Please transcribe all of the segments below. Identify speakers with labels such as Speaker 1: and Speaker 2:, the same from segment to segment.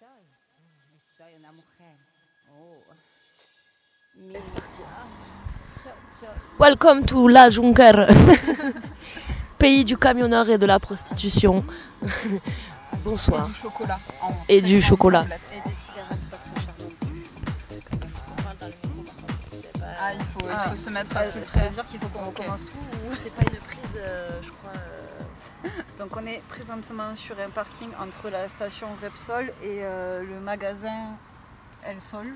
Speaker 1: Estoy, sí, estoy una mujer. Oh.
Speaker 2: C'est parti.
Speaker 1: Yo, yo,
Speaker 2: Welcome to La Junker, pays du camionneur et de la prostitution. Bonsoir.
Speaker 3: du chocolat. en
Speaker 2: Et
Speaker 3: très
Speaker 2: du chocolat.
Speaker 1: et des cigarettes pas trop chères.
Speaker 3: Ah, il faut, il
Speaker 1: Ah.
Speaker 3: faut se mettre à
Speaker 1: ça veut dire qu'il faut qu'on
Speaker 3: Ok.
Speaker 1: recommence tout ou
Speaker 2: C'est pas une prise, euh, je crois.
Speaker 4: Donc on est présentement sur un parking entre la station Repsol et euh, le magasin El Sol.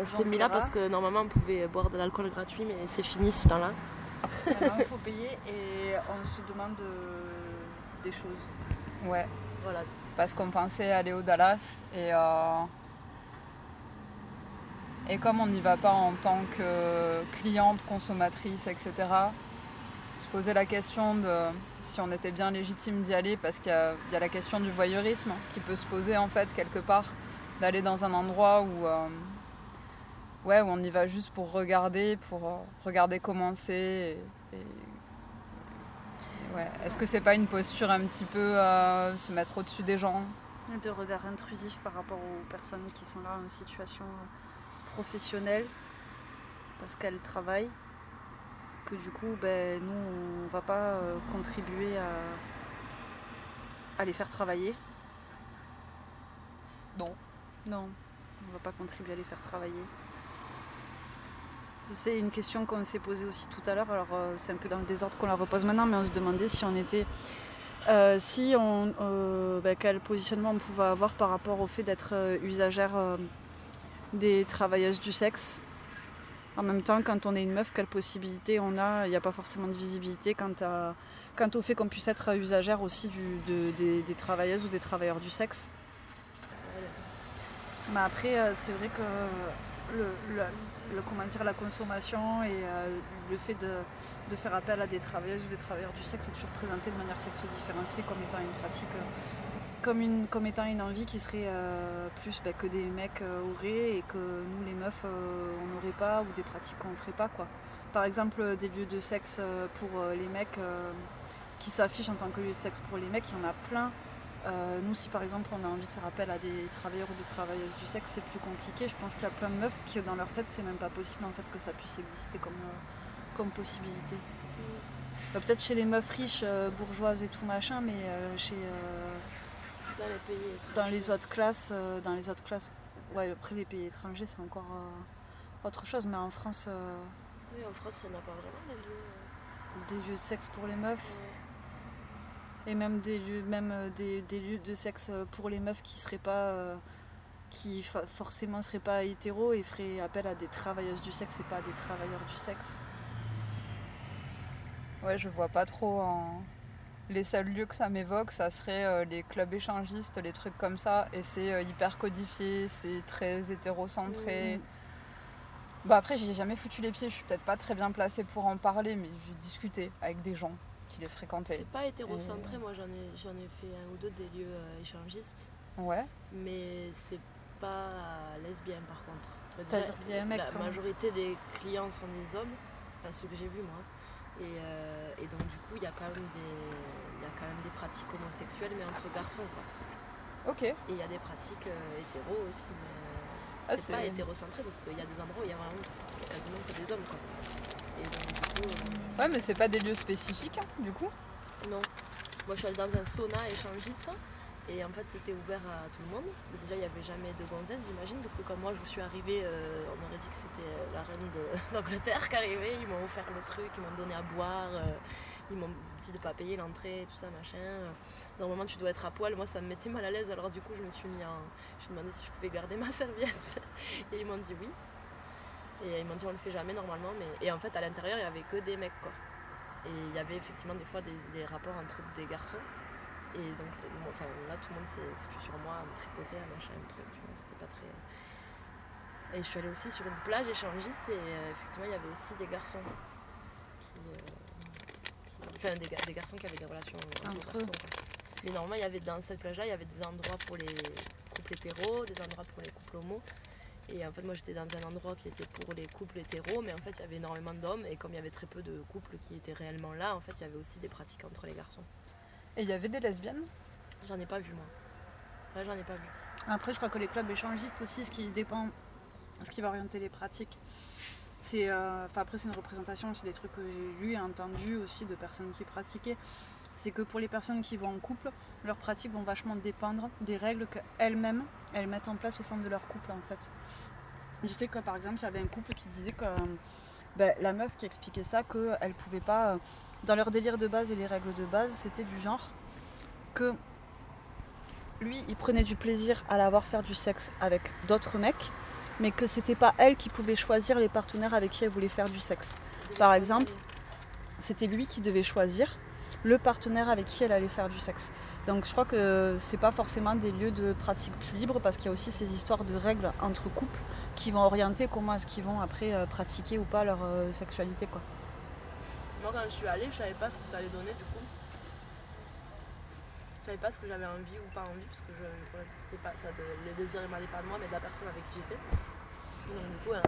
Speaker 2: On s'était
Speaker 4: Donc,
Speaker 2: mis là parce que normalement on pouvait boire de l'alcool gratuit, mais c'est fini ce temps-là.
Speaker 4: Maintenant il faut payer et on se demande euh, des choses.
Speaker 3: Ouais,
Speaker 2: Voilà.
Speaker 3: parce qu'on pensait aller au Dallas et, euh, et comme on n'y va pas en tant que cliente, consommatrice, etc., se poser la question de si on était bien légitime d'y aller parce qu'il y, a- la question du voyeurisme qui peut se poser en fait quelque part d'aller dans un endroit où, euh, ouais, où on y va juste pour regarder, pour euh, regarder comment c'est. Est-ce que c'est pas une posture un petit peu euh, se mettre au-dessus des gens?
Speaker 4: De regard intrusif par rapport aux personnes qui sont là en situation professionnelle parce qu'elles travaillent. Que du coup, ben, nous, on va pas euh, contribuer à, à les faire travailler.
Speaker 3: Non.
Speaker 4: Non, on va pas contribuer à les faire travailler. C'est une question qu'on s'est posée aussi tout à l'heure. Alors euh, c'est un peu dans le désordre qu'on la repose maintenant, mais on se demandait si on était, euh, si on, euh, ben, quel positionnement on pouvait avoir par rapport au fait d'être usagère euh, des travailleuses du sexe. En même temps, quand on est une meuf, quelle possibilité on a? Il n'y a pas forcément de visibilité quant, au fait qu'on puisse être usagère aussi des, travailleuses ou des travailleurs du sexe. Mais après, euh, c'est vrai que le- comment dire, la consommation et euh, le fait de, de faire appel à des travailleuses ou des travailleurs du sexe est toujours présenté de manière sexo-différenciée comme étant une pratique, euh, comme, une, comme étant une envie qui serait euh, plus bah, que des mecs euh, auraient et que nous, les meufs, euh, on n'aurait pas ou des pratiques qu'on ne ferait pas. Quoi. Par exemple, des lieux de sexe pour les mecs qui s'affichent en tant que lieu de sexe pour les mecs, il y en a plein. Euh, nous, si par exemple on a envie de faire appel à des travailleurs ou des travailleuses du sexe, c'est plus compliqué. Je pense qu'il y a plein de meufs qui, dans leur tête, c'est même pas possible en fait que ça puisse exister comme, euh, comme possibilité. Euh, Peut-être chez les meufs riches, euh, bourgeoises et tout machin, mais chez,
Speaker 2: Dans les pays
Speaker 4: dans les autres classes, euh, dans les autres classes, ouais, après les pays étrangers, c'est encore euh, autre chose. Mais en France, euh,
Speaker 2: Oui, en France, il n'y en a pas vraiment des lieux. euh,
Speaker 4: des lieux de sexe pour les meufs.
Speaker 2: ouais.
Speaker 4: Et même des lieux, même des, des lieux de sexe pour les meufs qui seraient pas, euh, qui fa- forcément seraient pas hétéros et feraient appel à des travailleuses du sexe et pas à des travailleurs du sexe.
Speaker 3: Ouais, je vois pas trop. en- Les seuls lieux que ça m'évoque, ça serait euh, les clubs échangistes, les trucs comme ça. Et c'est euh, hyper codifié, c'est très hétérocentré. Bah après, j'y ai jamais foutu les pieds, je suis peut-être pas très bien placée pour en parler, mais j'ai discuté avec des gens qui les fréquentaient.
Speaker 2: C'est pas hétérocentré, moi j'en ai, j'en ai fait un ou deux des lieux euh, échangistes,
Speaker 3: Ouais.
Speaker 2: mais c'est pas lesbien par contre.
Speaker 4: C'est-à-dire qu'il y a un mec
Speaker 2: La majorité des clients sont des hommes, enfin ceux que j'ai vus moi. Et, euh, et donc du coup il y a quand même des, y a quand même des pratiques homosexuelles mais entre garçons quoi.
Speaker 3: Ok.
Speaker 2: Et il y a des pratiques euh, hétéros aussi, mais euh,
Speaker 3: Ah,
Speaker 2: c'est pas hétérocentré parce qu'il y a des endroits où il y a vraiment quasiment que des hommes quoi. Et donc du coup, euh,
Speaker 3: Ouais, mais c'est pas des lieux spécifiques, hein, du coup?
Speaker 2: non. Moi je suis allée dans un sauna échangiste et en fait c'était ouvert à tout le monde. Déjà il n'y avait jamais de gonzesse j'imagine parce que comme moi je suis arrivée, euh, on aurait dit que c'était la reine d'Angleterre qui arrivait. Ils m'ont offert le truc, ils m'ont donné à boire, euh, ils m'ont dit de pas payer l'entrée, tout ça machin. Normalement tu dois être à poil, moi ça me mettait mal à l'aise alors du coup je me suis mis en... J'ai demandé si je pouvais garder ma serviette et ils m'ont dit oui. Et ils m'ont dit on le fait jamais normalement mais... Et en fait à l'intérieur il y avait que des mecs quoi. Et il y avait effectivement des fois des, des rapports entre des garçons. Et donc, enfin, là, tout le monde s'est foutu sur moi, à me tripoter, à machin, un truc, c'était pas très... Et je suis allée aussi sur une plage échangiste et euh, effectivement, il y avait aussi des garçons qui... euh, Enfin, des, gar- des garçons qui avaient des relations entre,
Speaker 4: Entre eux.
Speaker 2: garçons. quoi. Mais normalement, il y avait, dans cette plage-là, il y avait des endroits pour les couples hétéros, des endroits pour les couples homo. Et en fait, moi, j'étais dans un endroit qui était pour les couples hétéros, mais en fait, il y avait énormément d'hommes. Et comme il y avait très peu de couples qui étaient réellement là, en fait, il y avait aussi des pratiques entre les garçons.
Speaker 3: Et il y avait des lesbiennes?
Speaker 2: J'en ai pas vu moi. Là j'en ai pas vu.
Speaker 4: Après, je crois que les clubs échangistes aussi, ce qui dépend, ce qui va orienter les pratiques, euh, après, c'est une représentation, c'est des trucs que j'ai lus et entendus aussi de personnes qui pratiquaient. C'est que pour les personnes qui vont en couple, leurs pratiques vont vachement dépendre des règles qu'elles-mêmes, elles mettent en place au sein de leur couple en fait. Je sais que par exemple, j'avais un couple qui disait que ben, la meuf qui expliquait ça, qu'elle pouvait pas. euh, Dans leur délire de base et les règles de base, c'était du genre que lui, il prenait du plaisir à la voir faire du sexe avec d'autres mecs, mais que c'était pas elle qui pouvait choisir les partenaires avec qui elle voulait faire du sexe. Par exemple, C'était lui qui devait choisir le partenaire avec qui elle allait faire du sexe. Donc je crois que c'est pas forcément des lieux de pratique plus libres parce qu'il y a aussi ces histoires de règles entre couples qui vont orienter comment est-ce qu'ils vont après euh, pratiquer ou pas leur euh, sexualité quoi.
Speaker 2: Moi, quand je suis allée, je savais pas ce que ça allait donner du coup. Je savais pas ce que j'avais envie ou pas envie, parce que pas, le désir émanait pas de moi, mais de la personne avec qui j'étais. Et du coup, hein,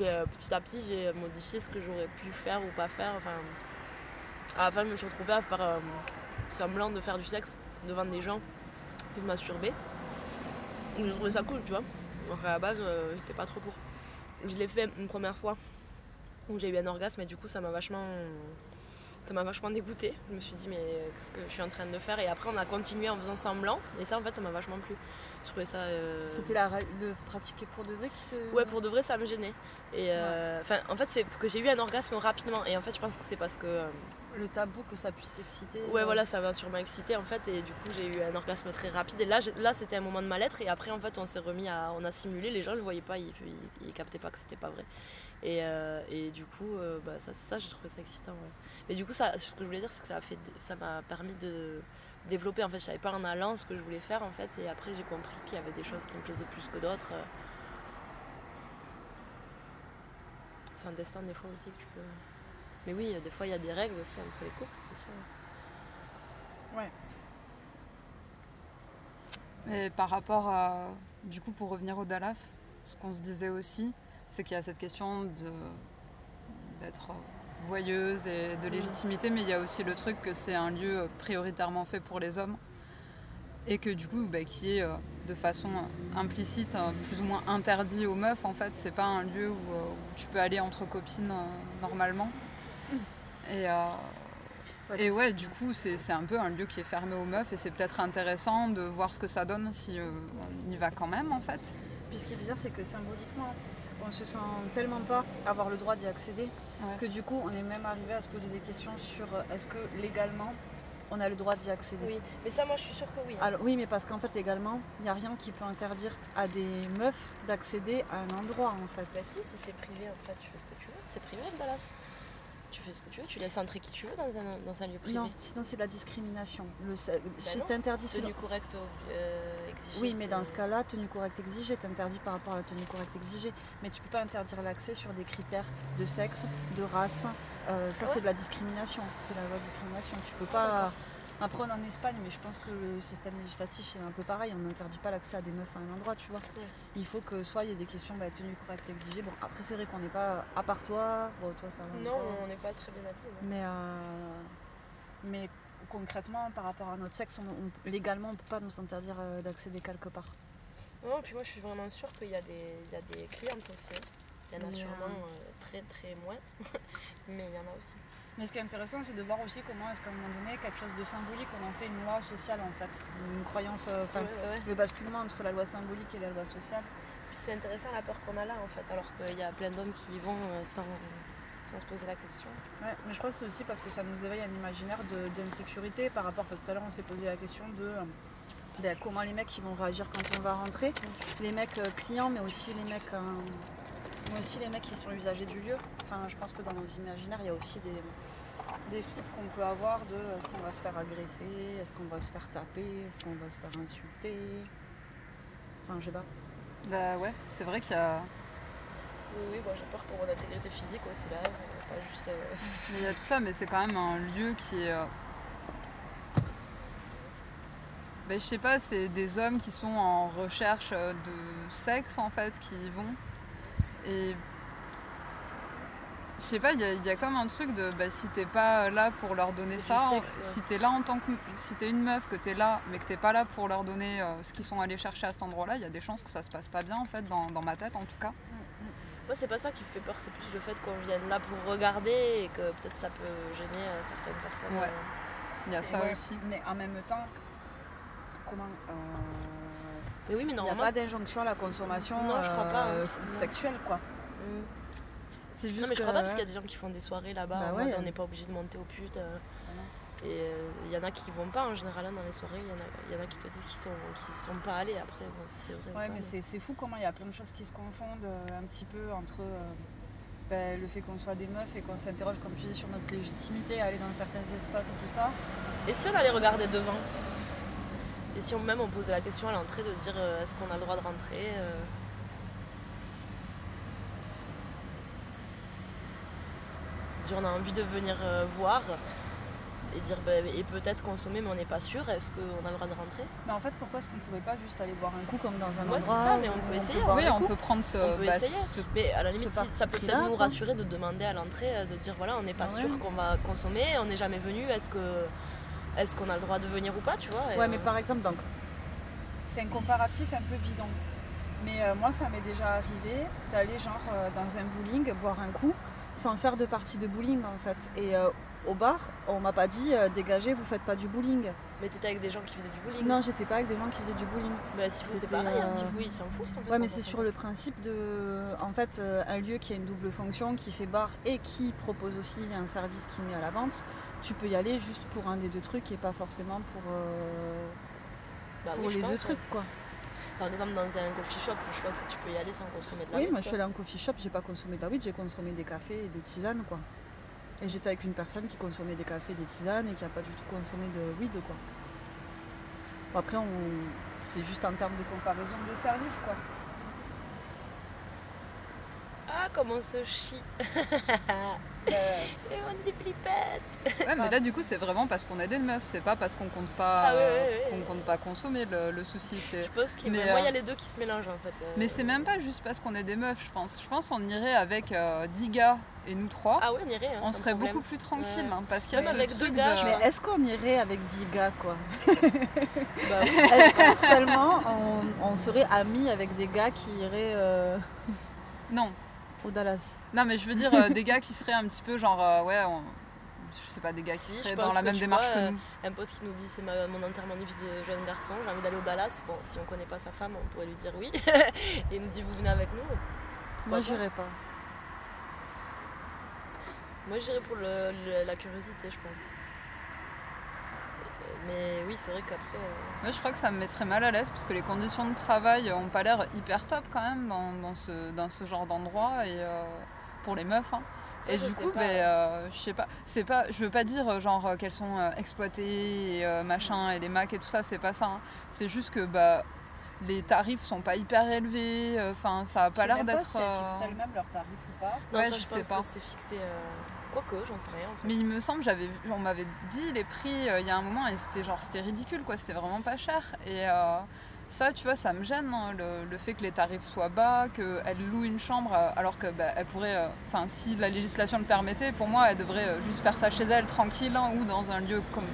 Speaker 2: euh, petit à petit, j'ai modifié ce que j'aurais pu faire ou pas faire. Enfin, à la fin, je me suis retrouvée à faire euh, semblant de faire du sexe devant des gens, puis de masturber. J'ai trouvé ça cool, tu vois. Donc, à la base, euh, j'étais pas trop pour. Je l'ai fait une première fois où j'ai eu un orgasme et du coup ça m'a vachement ça m'a vachement dégoûtée. Je me suis dit mais qu'est-ce que je suis en train de faire? Et après on a continué en faisant semblant et ça en fait ça m'a vachement plu. Je trouvais ça euh,
Speaker 4: C'était la de pratiquer pour de vrai qui te.
Speaker 2: Ouais, pour de vrai, ça me gênait. Et euh, enfin, en fait, c'est que j'ai eu un orgasme rapidement. Et en fait, je pense que c'est parce que euh,
Speaker 4: Le tabou que ça puisse t'exciter.
Speaker 2: Ouais, voilà, ça m'a sûrement excité en fait, et du coup j'ai eu un orgasme très rapide. Et là, là c'était un moment de mal-être, et après en fait on s'est remis à, on a simulé, les gens ne le voyaient pas, ils, ils, ils captaient pas que c'était pas vrai. Et, euh, et du coup, euh, bah, ça, ça j'ai trouvé ça excitant. ouais. Mais du coup, ça, ce que je voulais dire, c'est que ça a fait, ça m'a permis de développer. En fait, je savais pas en allant ce que je voulais faire en fait, et après j'ai compris qu'il y avait des choses qui me plaisaient plus que d'autres. C'est un destin des fois aussi que tu peux. Mais oui, des fois il y a des règles aussi entre les couples, c'est sûr.
Speaker 3: Et par rapport à, du coup, pour revenir au Dallas, ce qu'on se disait aussi, c'est qu'il y a cette question de d'être voyeuse et de légitimité, mais il y a aussi le truc que c'est un lieu prioritairement fait pour les hommes et que du coup, bah, qui est euh, de façon implicite euh, plus ou moins interdit aux meufs. En fait, c'est pas un lieu où, euh, où tu peux aller entre copines normalement. Et, euh, et ouais, du coup, c'est c'est un peu un lieu qui est fermé aux meufs et c'est peut-être intéressant de voir ce que ça donne si euh, on y va quand même en fait.
Speaker 4: Puis ce qui est bizarre, c'est que symboliquement, on se sent tellement pas avoir le droit d'y accéder
Speaker 3: Ouais.
Speaker 4: que du coup, on est même arrivé à se poser des questions sur euh, est-ce que légalement, on a le droit d'y accéder?
Speaker 2: Oui, mais ça, moi je suis sûre que oui. hein.
Speaker 4: Alors, oui, mais parce qu'en fait, légalement, il n'y a rien qui peut interdire à des meufs d'accéder à un endroit en fait.
Speaker 2: Bah si, si c'est privé en fait, tu fais ce que tu veux. C'est privé Dallas. Tu fais ce que tu veux, tu laisses entrer qui tu veux dans un, dans un lieu privé.
Speaker 4: Non, sinon c'est de la discrimination. Le, c'est
Speaker 2: non.
Speaker 4: interdit
Speaker 2: Tenue correcte euh, exigée.
Speaker 4: Oui, mais dans ce cas-là, tenue correcte exigée, t'interdis par rapport à la tenue correcte exigée. Mais tu peux pas interdire l'accès sur des critères de sexe, de race. Euh, ça,
Speaker 2: Ah ouais
Speaker 4: c'est de la discrimination. C'est la loi de discrimination. Tu peux pas. Après, on est en Espagne, mais je pense que le système législatif est un peu pareil. On n'interdit pas l'accès à des meufs à un endroit, tu vois.
Speaker 2: Ouais.
Speaker 4: Il faut que soit il y ait des questions bah, tenue correcte exigée. Bon, après, c'est vrai qu'on n'est pas à part toi. Bon, toi, ça va.
Speaker 2: Non, on n'est pas très bien habillés.
Speaker 4: Mais, euh, mais concrètement, par rapport à notre sexe, on- on- légalement, on ne peut pas nous interdire euh, d'accéder quelque part.
Speaker 2: Non, puis moi je suis vraiment sûre qu'il y, a des- il y a des clientes aussi. Il y en a sûrement
Speaker 4: euh,
Speaker 2: euh, très très moins, mais il y en a aussi.
Speaker 4: Mais ce qui est intéressant, c'est de voir aussi comment est-ce qu'à un moment donné, quelque chose de symbolique, on en fait une loi sociale en fait. Une croyance, euh,
Speaker 2: Ouais, ouais,
Speaker 4: le basculement entre la loi symbolique et la loi sociale.
Speaker 2: Puis c'est intéressant l'apport qu'on a là en fait, alors qu'il y a plein d'hommes qui y vont sans, sans se poser la question.
Speaker 4: Ouais, mais je crois que c'est aussi parce que ça nous éveille un imaginaire d'insécurité par rapport, parce que tout à l'heure on s'est posé la question de euh, ben, comment les mecs ils vont réagir quand on va rentrer. Les mecs euh, clients, mais aussi les mecs, euh, mais aussi les mecs qui sont usagers du lieu. Enfin, je pense que dans nos imaginaires, il y a aussi des, des flips qu'on peut avoir de est-ce qu'on va se faire agresser, est-ce qu'on va se faire taper, est-ce qu'on va se faire insulter. Enfin, je sais pas.
Speaker 3: Bah ouais, c'est vrai qu'il y a,
Speaker 2: Oui, moi j'ai peur pour mon intégrité physique aussi là, euh, pas juste. euh,
Speaker 3: mais il y a tout ça, mais c'est quand même un lieu qui est. euh, Ben, je sais pas, c'est des hommes qui sont en recherche de sexe en fait, qui y vont. Et Je sais pas, il y, a- il y a comme un truc de bah, si t'es pas là pour leur donner ça,
Speaker 2: sexe, ouais.
Speaker 3: si t'es là en tant que. Si t'es une meuf, que t'es là, mais que t'es pas là pour leur donner euh, ce qu'ils sont allés chercher à cet endroit-là, il y a des chances que ça se passe pas bien en fait, dans, dans ma tête en tout cas.
Speaker 2: Moi, c'est pas ça qui me fait peur, c'est plus le fait qu'on vienne là pour regarder et que peut-être ça peut gêner euh, certaines personnes.
Speaker 3: Ouais.
Speaker 2: euh.
Speaker 3: Il y a
Speaker 4: Et
Speaker 3: ça
Speaker 4: ouais,
Speaker 3: aussi.
Speaker 4: Mais en même temps, comment euh,
Speaker 2: Mais oui, mais
Speaker 4: Il n'y a pas d'injonction à la consommation
Speaker 2: Non, je crois pas,
Speaker 4: euh,
Speaker 2: hein.
Speaker 4: sexuelle, quoi.
Speaker 2: Mm.
Speaker 4: C'est juste
Speaker 2: Non, mais je
Speaker 4: que-
Speaker 2: crois pas parce qu'il y a des gens qui font des soirées là-bas.
Speaker 4: Bah ouais.
Speaker 2: on n'est pas obligé de monter aux putes. euh, et euh, il y en a qui vont pas en général hein, dans les soirées. Il y, en a- il y en a qui te disent qu'ils sont, sont pas allés après. Bon, c'est vrai ou
Speaker 4: Ouais, mais c'est fou comment il y a plein de choses qui se confondent euh, un petit peu entre euh, ben, le fait qu'on soit des meufs et qu'on s'interroge, comme tu dis, sur notre légitimité à aller dans certains espaces et tout ça.
Speaker 2: Et si on allait regarder devant? Et si on, même on posait la question à l'entrée de dire euh, est-ce qu'on a le droit de rentrer euh, on a envie de venir euh, voir et dire bah, et peut-être consommer mais on n'est pas sûr, est-ce qu'on a le droit de rentrer?
Speaker 4: Mais en fait, pourquoi est-ce qu'on pourrait pas juste aller boire un coup comme dans un
Speaker 2: Ouais, c'est
Speaker 4: endroit
Speaker 2: ça, mais on peut essayer,
Speaker 3: Oui, on peut prendre ce.
Speaker 2: On peut
Speaker 3: bah,
Speaker 2: essayer.
Speaker 3: ce-
Speaker 2: Mais à la limite, si, ça peut peut-être nous rassurer de demander à l'entrée, euh, de dire voilà, on n'est pas
Speaker 4: Ah ouais.
Speaker 2: sûr qu'on va consommer, on n'est jamais venu, est-ce que est-ce qu'on a le droit de venir ou pas, tu vois
Speaker 4: Ouais, mais
Speaker 2: euh,
Speaker 4: par exemple, donc, c'est un comparatif un peu bidon. Mais euh, moi, ça m'est déjà arrivé d'aller genre euh, dans un bowling, boire un coup, sans faire de partie de bowling en fait. Et euh, au bar, on m'a pas dit euh, dégagez, vous faites pas du bowling.
Speaker 2: Mais t'étais avec des gens qui faisaient du bowling.
Speaker 4: Non, j'étais pas avec des gens qui faisaient du bowling.
Speaker 2: Bah, si vous, c'est pareil, hein,
Speaker 4: euh,
Speaker 2: si vous, ils s'en foutent.
Speaker 4: Ouais, mais c'est sur le principe de, en fait, euh, un lieu qui a une double fonction, qui fait bar et qui propose aussi un service qui met à la vente. Tu peux y aller juste pour un des deux trucs et pas forcément pour, euh,
Speaker 2: Bah
Speaker 4: pour
Speaker 2: oui,
Speaker 4: les deux trucs, quoi.
Speaker 2: Par exemple, dans un coffee shop, je pense que tu peux y aller sans consommer de la
Speaker 4: Oui,
Speaker 2: weed,
Speaker 4: moi je suis allée en coffee shop, j'ai pas consommé de la weed, j'ai consommé des cafés et des tisanes quoi. Et j'étais avec une personne qui consommait des cafés des tisanes et qui a pas du tout consommé de weed quoi. Après on... c'est juste en termes de comparaison de service quoi.
Speaker 2: Comment on se chie
Speaker 4: Euh,
Speaker 2: Et on est des flippettes
Speaker 3: Ouais, mais là, du coup, c'est vraiment parce qu'on est des meufs. C'est pas parce qu'on compte pas,
Speaker 2: Ah ouais, ouais,
Speaker 3: euh,
Speaker 2: ouais.
Speaker 3: qu'on compte pas consommer le, le souci. C'est.
Speaker 2: Je pense qu'il
Speaker 3: Mais,
Speaker 2: y a
Speaker 3: euh,
Speaker 2: les deux qui se mélangent en fait. euh.
Speaker 3: Mais c'est même pas juste parce qu'on est des meufs, je pense. Je pense qu'on irait avec euh, 10 gars et nous trois.
Speaker 2: Ah ouais, on irait. hein,
Speaker 3: on serait
Speaker 2: problème.
Speaker 3: beaucoup plus tranquille.
Speaker 2: Ouais.
Speaker 3: hein, parce qu'il y a
Speaker 2: Même
Speaker 3: ce
Speaker 2: avec deux
Speaker 3: truc
Speaker 2: gars,
Speaker 3: de-
Speaker 4: Mais est-ce qu'on irait avec 10 gars quoi?
Speaker 2: Bah oui.
Speaker 4: Est-ce que seulement on, on serait amis avec des gars qui iraient euh,
Speaker 3: Non.
Speaker 4: Au Dallas
Speaker 3: Non, mais je veux dire euh, des gars qui seraient un petit peu genre, euh, ouais, on- je sais pas, des gars qui
Speaker 2: Si,
Speaker 3: seraient dans la même démarche
Speaker 2: vois,
Speaker 3: que
Speaker 2: euh,
Speaker 3: nous.
Speaker 2: Un pote qui nous dit c'est ma- mon enterrement de vie de jeune garçon, j'ai envie d'aller au Dallas. Bon, si on connaît pas sa femme, on pourrait lui dire oui. Et il nous dit vous venez avec nous.
Speaker 4: Moi
Speaker 2: pas
Speaker 4: j'irais pas.
Speaker 2: Moi j'irais pour le- le- la curiosité, je pense. Mais oui, c'est vrai qu'après. euh,
Speaker 3: Moi, je crois que ça me mettrait mal à l'aise parce que les conditions de travail ont pas l'air hyper top quand même dans, dans ce, dans ce genre d'endroit et euh, pour les meufs. hein. Et du coup, ben, euh, je sais pas, c'est pas, je veux pas dire euh, genre qu'elles sont exploitées et machin et les Mac et tout ça, c'est pas ça. hein. C'est juste que bah les tarifs sont pas hyper élevés. euh, Enfin, ça a pas l'air d'être.
Speaker 4: si elles
Speaker 3: euh,
Speaker 4: fixent elles-mêmes leurs tarifs ou pas.
Speaker 2: Non,
Speaker 3: ouais,
Speaker 2: ça,
Speaker 3: je
Speaker 2: je,
Speaker 3: sais
Speaker 2: pense
Speaker 3: pas.
Speaker 2: que c'est fixé. euh, Quoique, j'en sais rien en fait.
Speaker 3: Mais il me semble, j'avais, vu- on m'avait dit les prix euh, il y a un moment et c'était genre c'était ridicule quoi, c'était vraiment pas cher. Et euh, ça, tu vois, ça me gêne hein, le, le fait que les tarifs soient bas, qu'elle loue une chambre alors que bah, elle pourrait, euh, enfin si la législation le permettait, pour moi elle devrait juste faire ça chez elle tranquille hein, ou dans un lieu comme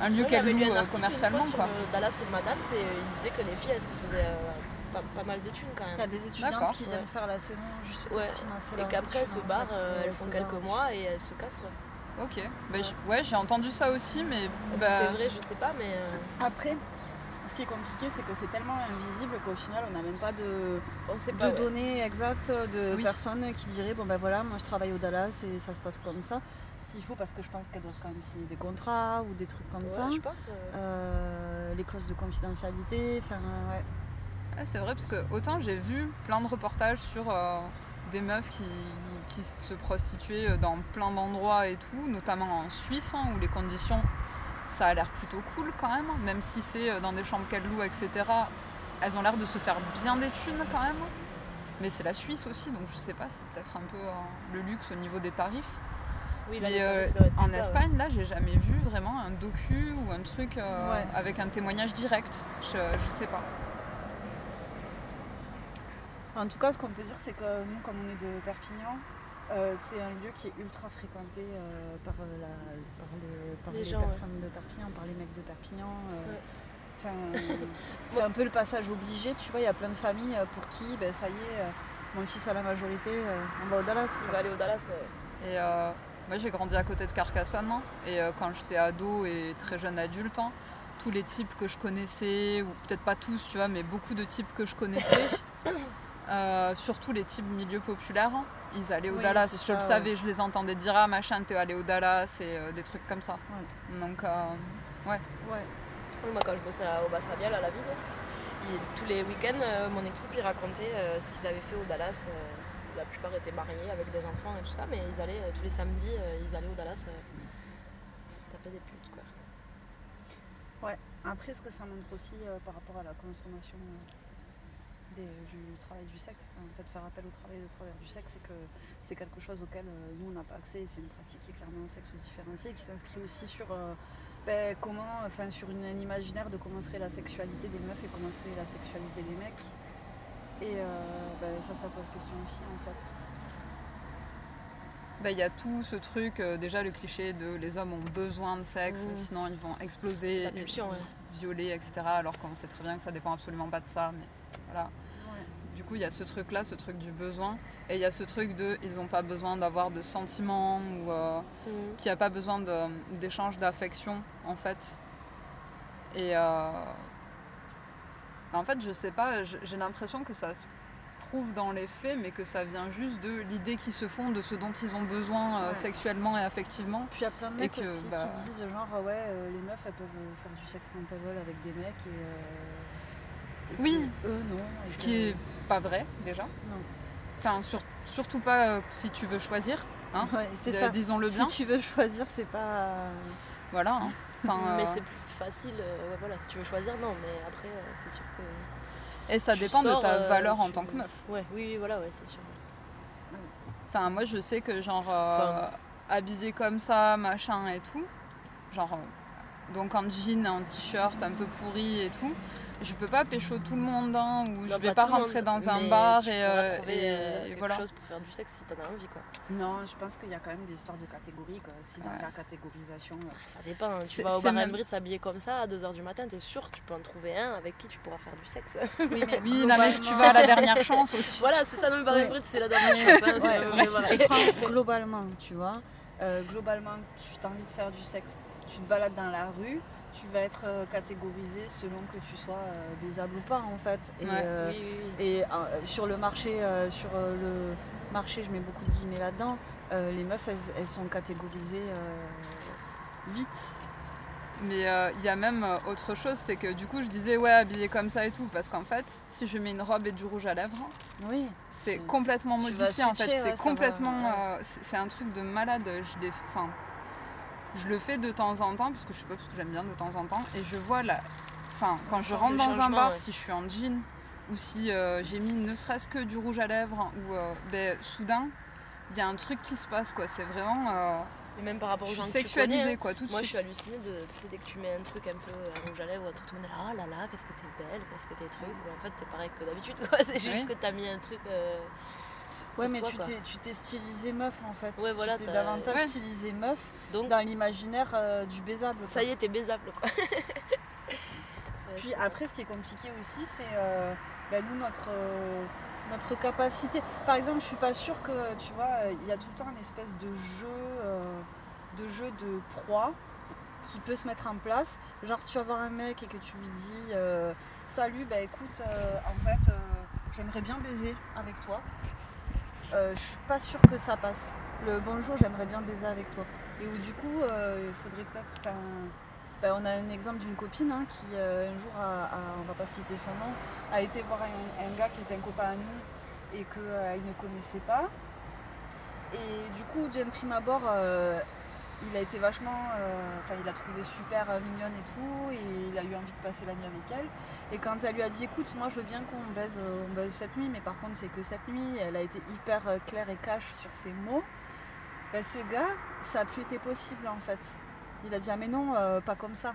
Speaker 3: un lieu
Speaker 2: Ouais,
Speaker 3: qu'elle loue
Speaker 2: un
Speaker 3: euh, commercialement quoi.
Speaker 2: Sur, euh, Dallas et le Madame, c'est, il disait que les filles elles se faisaient euh, pas, pas mal d'études quand
Speaker 4: Il y a
Speaker 2: même.
Speaker 4: des étudiantes
Speaker 3: D'accord.
Speaker 4: qui viennent
Speaker 2: Ouais.
Speaker 4: faire la saison juste pour
Speaker 2: Ouais.
Speaker 4: financer
Speaker 2: Et
Speaker 4: leurs
Speaker 2: qu'après elles se
Speaker 4: en
Speaker 2: barrent,
Speaker 4: fait,
Speaker 2: euh, elles font quelques mois et elles se cassent quoi.
Speaker 3: Ok, Bah, ouais j'ai entendu ça aussi, mais
Speaker 2: Est-ce
Speaker 3: bah,
Speaker 2: que c'est vrai, je sais pas, mais. euh,
Speaker 4: Après, ce qui est compliqué, c'est que c'est tellement invisible qu'au final, on n'a même pas de,
Speaker 2: on sait
Speaker 4: de
Speaker 2: pas. ouais.
Speaker 4: données exactes de
Speaker 3: Oui.
Speaker 4: personnes qui diraient bon ben voilà, moi je travaille au Dallas et ça se passe comme ça. S'il faut, parce que je pense qu'elles doivent quand même signer des contrats ou des trucs comme
Speaker 2: Ouais,
Speaker 4: ça.
Speaker 2: je pense. euh,
Speaker 4: Euh, les clauses de confidentialité, enfin euh, ouais.
Speaker 3: Ouais, c'est vrai parce que autant j'ai vu plein de reportages sur euh, des meufs qui, qui se prostituaient dans plein d'endroits et tout, notamment en Suisse hein, où les conditions ça a l'air plutôt cool quand même, même si c'est dans des chambres qu'elles louent, etc. Elles ont l'air de se faire bien des thunes quand même. Mais c'est la Suisse aussi, donc je sais pas, c'est peut-être un peu euh, le luxe au niveau des tarifs.
Speaker 2: Oui, là,
Speaker 3: Mais euh, en
Speaker 2: ouais.
Speaker 3: Espagne, là, j'ai jamais vu vraiment un docu ou un truc euh,
Speaker 4: Ouais.
Speaker 3: avec un témoignage direct. Je, je sais pas.
Speaker 4: En tout cas, ce qu'on peut dire, c'est que nous, comme on est de Perpignan, Euh, c'est un lieu qui est ultra fréquenté euh, par, euh, la- par les, par
Speaker 2: Les
Speaker 4: les
Speaker 2: gens, ouais.
Speaker 4: personnes de Perpignan, par les mecs de Perpignan. euh,
Speaker 2: Ouais.
Speaker 4: c'est un peu le passage obligé, tu vois, il y a plein de familles euh, pour qui, ben, ça y est, euh, mon fils a la majorité, euh, on va au Dallas.
Speaker 2: Il va aller au Dallas. ouais.
Speaker 3: Et euh, moi j'ai grandi à côté de Carcassonne hein, et euh, quand j'étais ado et très jeune adulte, hein, tous les types que je connaissais, ou peut-être pas tous, tu vois, mais beaucoup de types que je connaissais, euh, surtout les types milieu populaire, hein, ils allaient au
Speaker 4: Oui,
Speaker 3: Dallas. Je le savais, je les entendais dire ah machin, t'es allé au Dallas et euh, des trucs comme ça. Donc
Speaker 4: Ouais.
Speaker 2: Oui, Moi, quand je bossais au Bassabial à la ville, il- tous les week-ends, mon équipe ils racontait ce qu'ils avaient fait au Dallas. La plupart étaient mariés avec des enfants et tout ça, mais ils allaient euh, tous les samedis, euh, ils allaient au Dallas euh, se taper des putes. Quoi.
Speaker 4: Après, ce que ça montre aussi par rapport à la consommation du travail du sexe, en fait, faire appel au travail de travers du sexe, c'est que c'est quelque chose auquel nous on n'a pas accès. C'est une pratique qui est clairement sexe différenciée, qui s'inscrit aussi sur ben, comment, enfin, sur une, un imaginaire de comment serait la sexualité des meufs et comment serait la sexualité des mecs. Et euh, ben, ça, ça pose question aussi en fait.
Speaker 3: Ben, il y a tout ce truc, euh, déjà le cliché de les hommes ont besoin de sexe,
Speaker 2: Mhm.
Speaker 3: sinon ils vont exploser, et-
Speaker 2: ouais.
Speaker 3: violer, etc. Alors qu'on sait très bien que ça dépend absolument pas de ça. Mais voilà. Du coup, il y a ce truc-là, ce truc du besoin, et il y a ce truc de ils n'ont pas besoin d'avoir de sentiments ou euh, qu'il n'y a pas besoin d'échange d'affection en fait. Et euh, en fait, je sais pas, j'ai l'impression que ça se prouve dans les faits, mais que ça vient juste de l'idée qu'ils se font de ce dont ils ont besoin euh,
Speaker 4: Ouais.
Speaker 3: sexuellement et affectivement.
Speaker 4: Puis il y a plein de mecs
Speaker 3: que,
Speaker 4: aussi
Speaker 3: bah-
Speaker 4: qui disent genre ouais euh, les meufs elles peuvent euh, faire du sexe quand elles veulent avec des mecs et, euh, et
Speaker 3: Oui.
Speaker 4: eux non.
Speaker 3: Ce
Speaker 4: que-
Speaker 3: qui est pas vrai déjà.
Speaker 4: Non.
Speaker 3: Enfin, sur- surtout pas euh, si tu veux choisir, hein,
Speaker 4: Ouais, c'est ça.
Speaker 3: disons-le
Speaker 4: Si
Speaker 3: bien.
Speaker 4: tu veux choisir, c'est pas.
Speaker 3: Voilà. hein. Enfin,
Speaker 2: Mais
Speaker 3: euh,
Speaker 2: c'est plus facile, euh, ouais, voilà, si tu veux choisir, non, mais après, euh, c'est sûr que.
Speaker 3: et ça dépend
Speaker 2: sors,
Speaker 3: de ta
Speaker 2: euh,
Speaker 3: valeur en tant que meuf.
Speaker 2: Ouais, oui, oui, voilà, ouais, c'est sûr.
Speaker 3: Enfin, moi, je sais que genre
Speaker 2: Enfin-
Speaker 3: habillé comme ça, machin et tout, genre donc en jean, en t-shirt, un peu pourri et tout. Je peux pas pécho tout le monde, hein, ou je
Speaker 2: Non,
Speaker 3: vais pas rentrer
Speaker 2: monde,
Speaker 3: dans un bar
Speaker 2: tu
Speaker 3: et,
Speaker 2: pourras
Speaker 3: euh,
Speaker 2: trouver,
Speaker 3: et-
Speaker 2: euh,
Speaker 3: et
Speaker 2: quelque
Speaker 3: voilà.
Speaker 2: chose pour faire du sexe si t'en as envie, quoi.
Speaker 4: Non, je pense qu'il y a quand même des histoires de catégories. Quoi. Si dans
Speaker 3: Ouais.
Speaker 4: la catégorisation.
Speaker 2: Ah, Ça dépend, hein. tu vas au bar
Speaker 3: même-
Speaker 2: Brit s'habiller comme ça à 2h du matin, t'es sûr que tu peux en trouver un avec qui tu pourras faire du sexe.
Speaker 4: Oui, mais
Speaker 3: Oui, non, mais si tu vas à la dernière chance aussi.
Speaker 2: voilà, c'est ça, le bar
Speaker 4: Ouais.
Speaker 2: Brit, c'est la dernière chance. hein,
Speaker 4: Ouais, si tu prends globalement, tu vois, euh, globalement, tu as envie de faire du sexe, tu te balades dans la rue, tu vas être euh, catégorisé selon que tu sois euh, baisable ou pas en fait. Et,
Speaker 3: Ouais.
Speaker 4: euh,
Speaker 2: Oui, oui, oui.
Speaker 4: et euh, sur le marché, euh, sur euh, le marché, je mets beaucoup de guillemets là-dedans. euh, les meufs, elles, elles sont catégorisées euh, vite.
Speaker 3: Mais euh, il y a même euh, autre chose, c'est que du coup, je disais ouais, habillé comme ça et tout, parce qu'en fait, si je mets une robe et du rouge à lèvres,
Speaker 4: Oui.
Speaker 3: c'est complètement modifié en fait. C'est
Speaker 4: ouais,
Speaker 3: complètement. euh, c'est c'est un truc de malade. Je l'ai. Enfin, je le fais de temps en temps, parce que je sais pas, parce que j'aime bien de temps en temps, et je vois la. Enfin, quand je rentre dans un bar,
Speaker 2: ouais.
Speaker 3: si je suis en jean ou si euh, j'ai mis ne serait-ce que du rouge à lèvres, ou euh, ben, soudain, il y a un truc qui se passe quoi. C'est vraiment. euh,
Speaker 2: Et même par rapport aux gens
Speaker 3: sexualisée
Speaker 2: hein.
Speaker 3: quoi, tout de
Speaker 2: Moi, je suis hallucinée de. Tu sais, dès que tu mets un truc un peu un rouge à lèvres ou un truc, tout le monde est là, oh là là, qu'est-ce que t'es belle, qu'est-ce que t'es truc. En fait, t'es pareil que d'habitude, quoi. C'est juste
Speaker 3: Oui.
Speaker 2: que t'as mis un truc.
Speaker 4: Ouais, mais
Speaker 2: toi,
Speaker 4: tu t'es, stylisé meuf en fait.
Speaker 2: Ouais, voilà,
Speaker 4: tu t'es davantage
Speaker 3: Ouais.
Speaker 4: stylisé meuf
Speaker 2: Donc,
Speaker 4: dans l'imaginaire euh, du baisable.
Speaker 2: ça y est, t'es baisable, quoi.
Speaker 4: Puis après, ce qui est compliqué aussi, c'est euh, bah, nous, notre, euh, notre capacité. Par exemple, je suis pas sûre que, tu vois, il y a tout le temps une espèce de jeu, de jeu de proie qui peut se mettre en place. Genre, si tu vas voir un mec et que tu lui dis Salut, bah écoute, en fait, j'aimerais bien baiser avec toi. Euh, je suis pas sûre que ça passe. Le bonjour, j'aimerais bien baiser avec toi. Et où du coup, euh, il faudrait peut-être. ben, on a un exemple d'une copine hein, qui euh, un jour, a, a- on va pas citer son nom, a été voir un, gars qui était un copain à nous et qu'elle ne connaissait pas. Et du coup, d'un prime abord, euh, il a été vachement. euh, Enfin, il l'a trouvé super euh, mignonne et tout, et il a eu envie de passer la nuit avec elle. Et quand elle lui a dit écoute, moi je veux bien qu'on baise, euh, on baise cette nuit, mais par contre, c'est que cette nuit, elle a été hyper claire et cash sur ses mots. Ben, ce gars, ça a plus été possible en fait. Il a dit ah mais non, pas comme ça.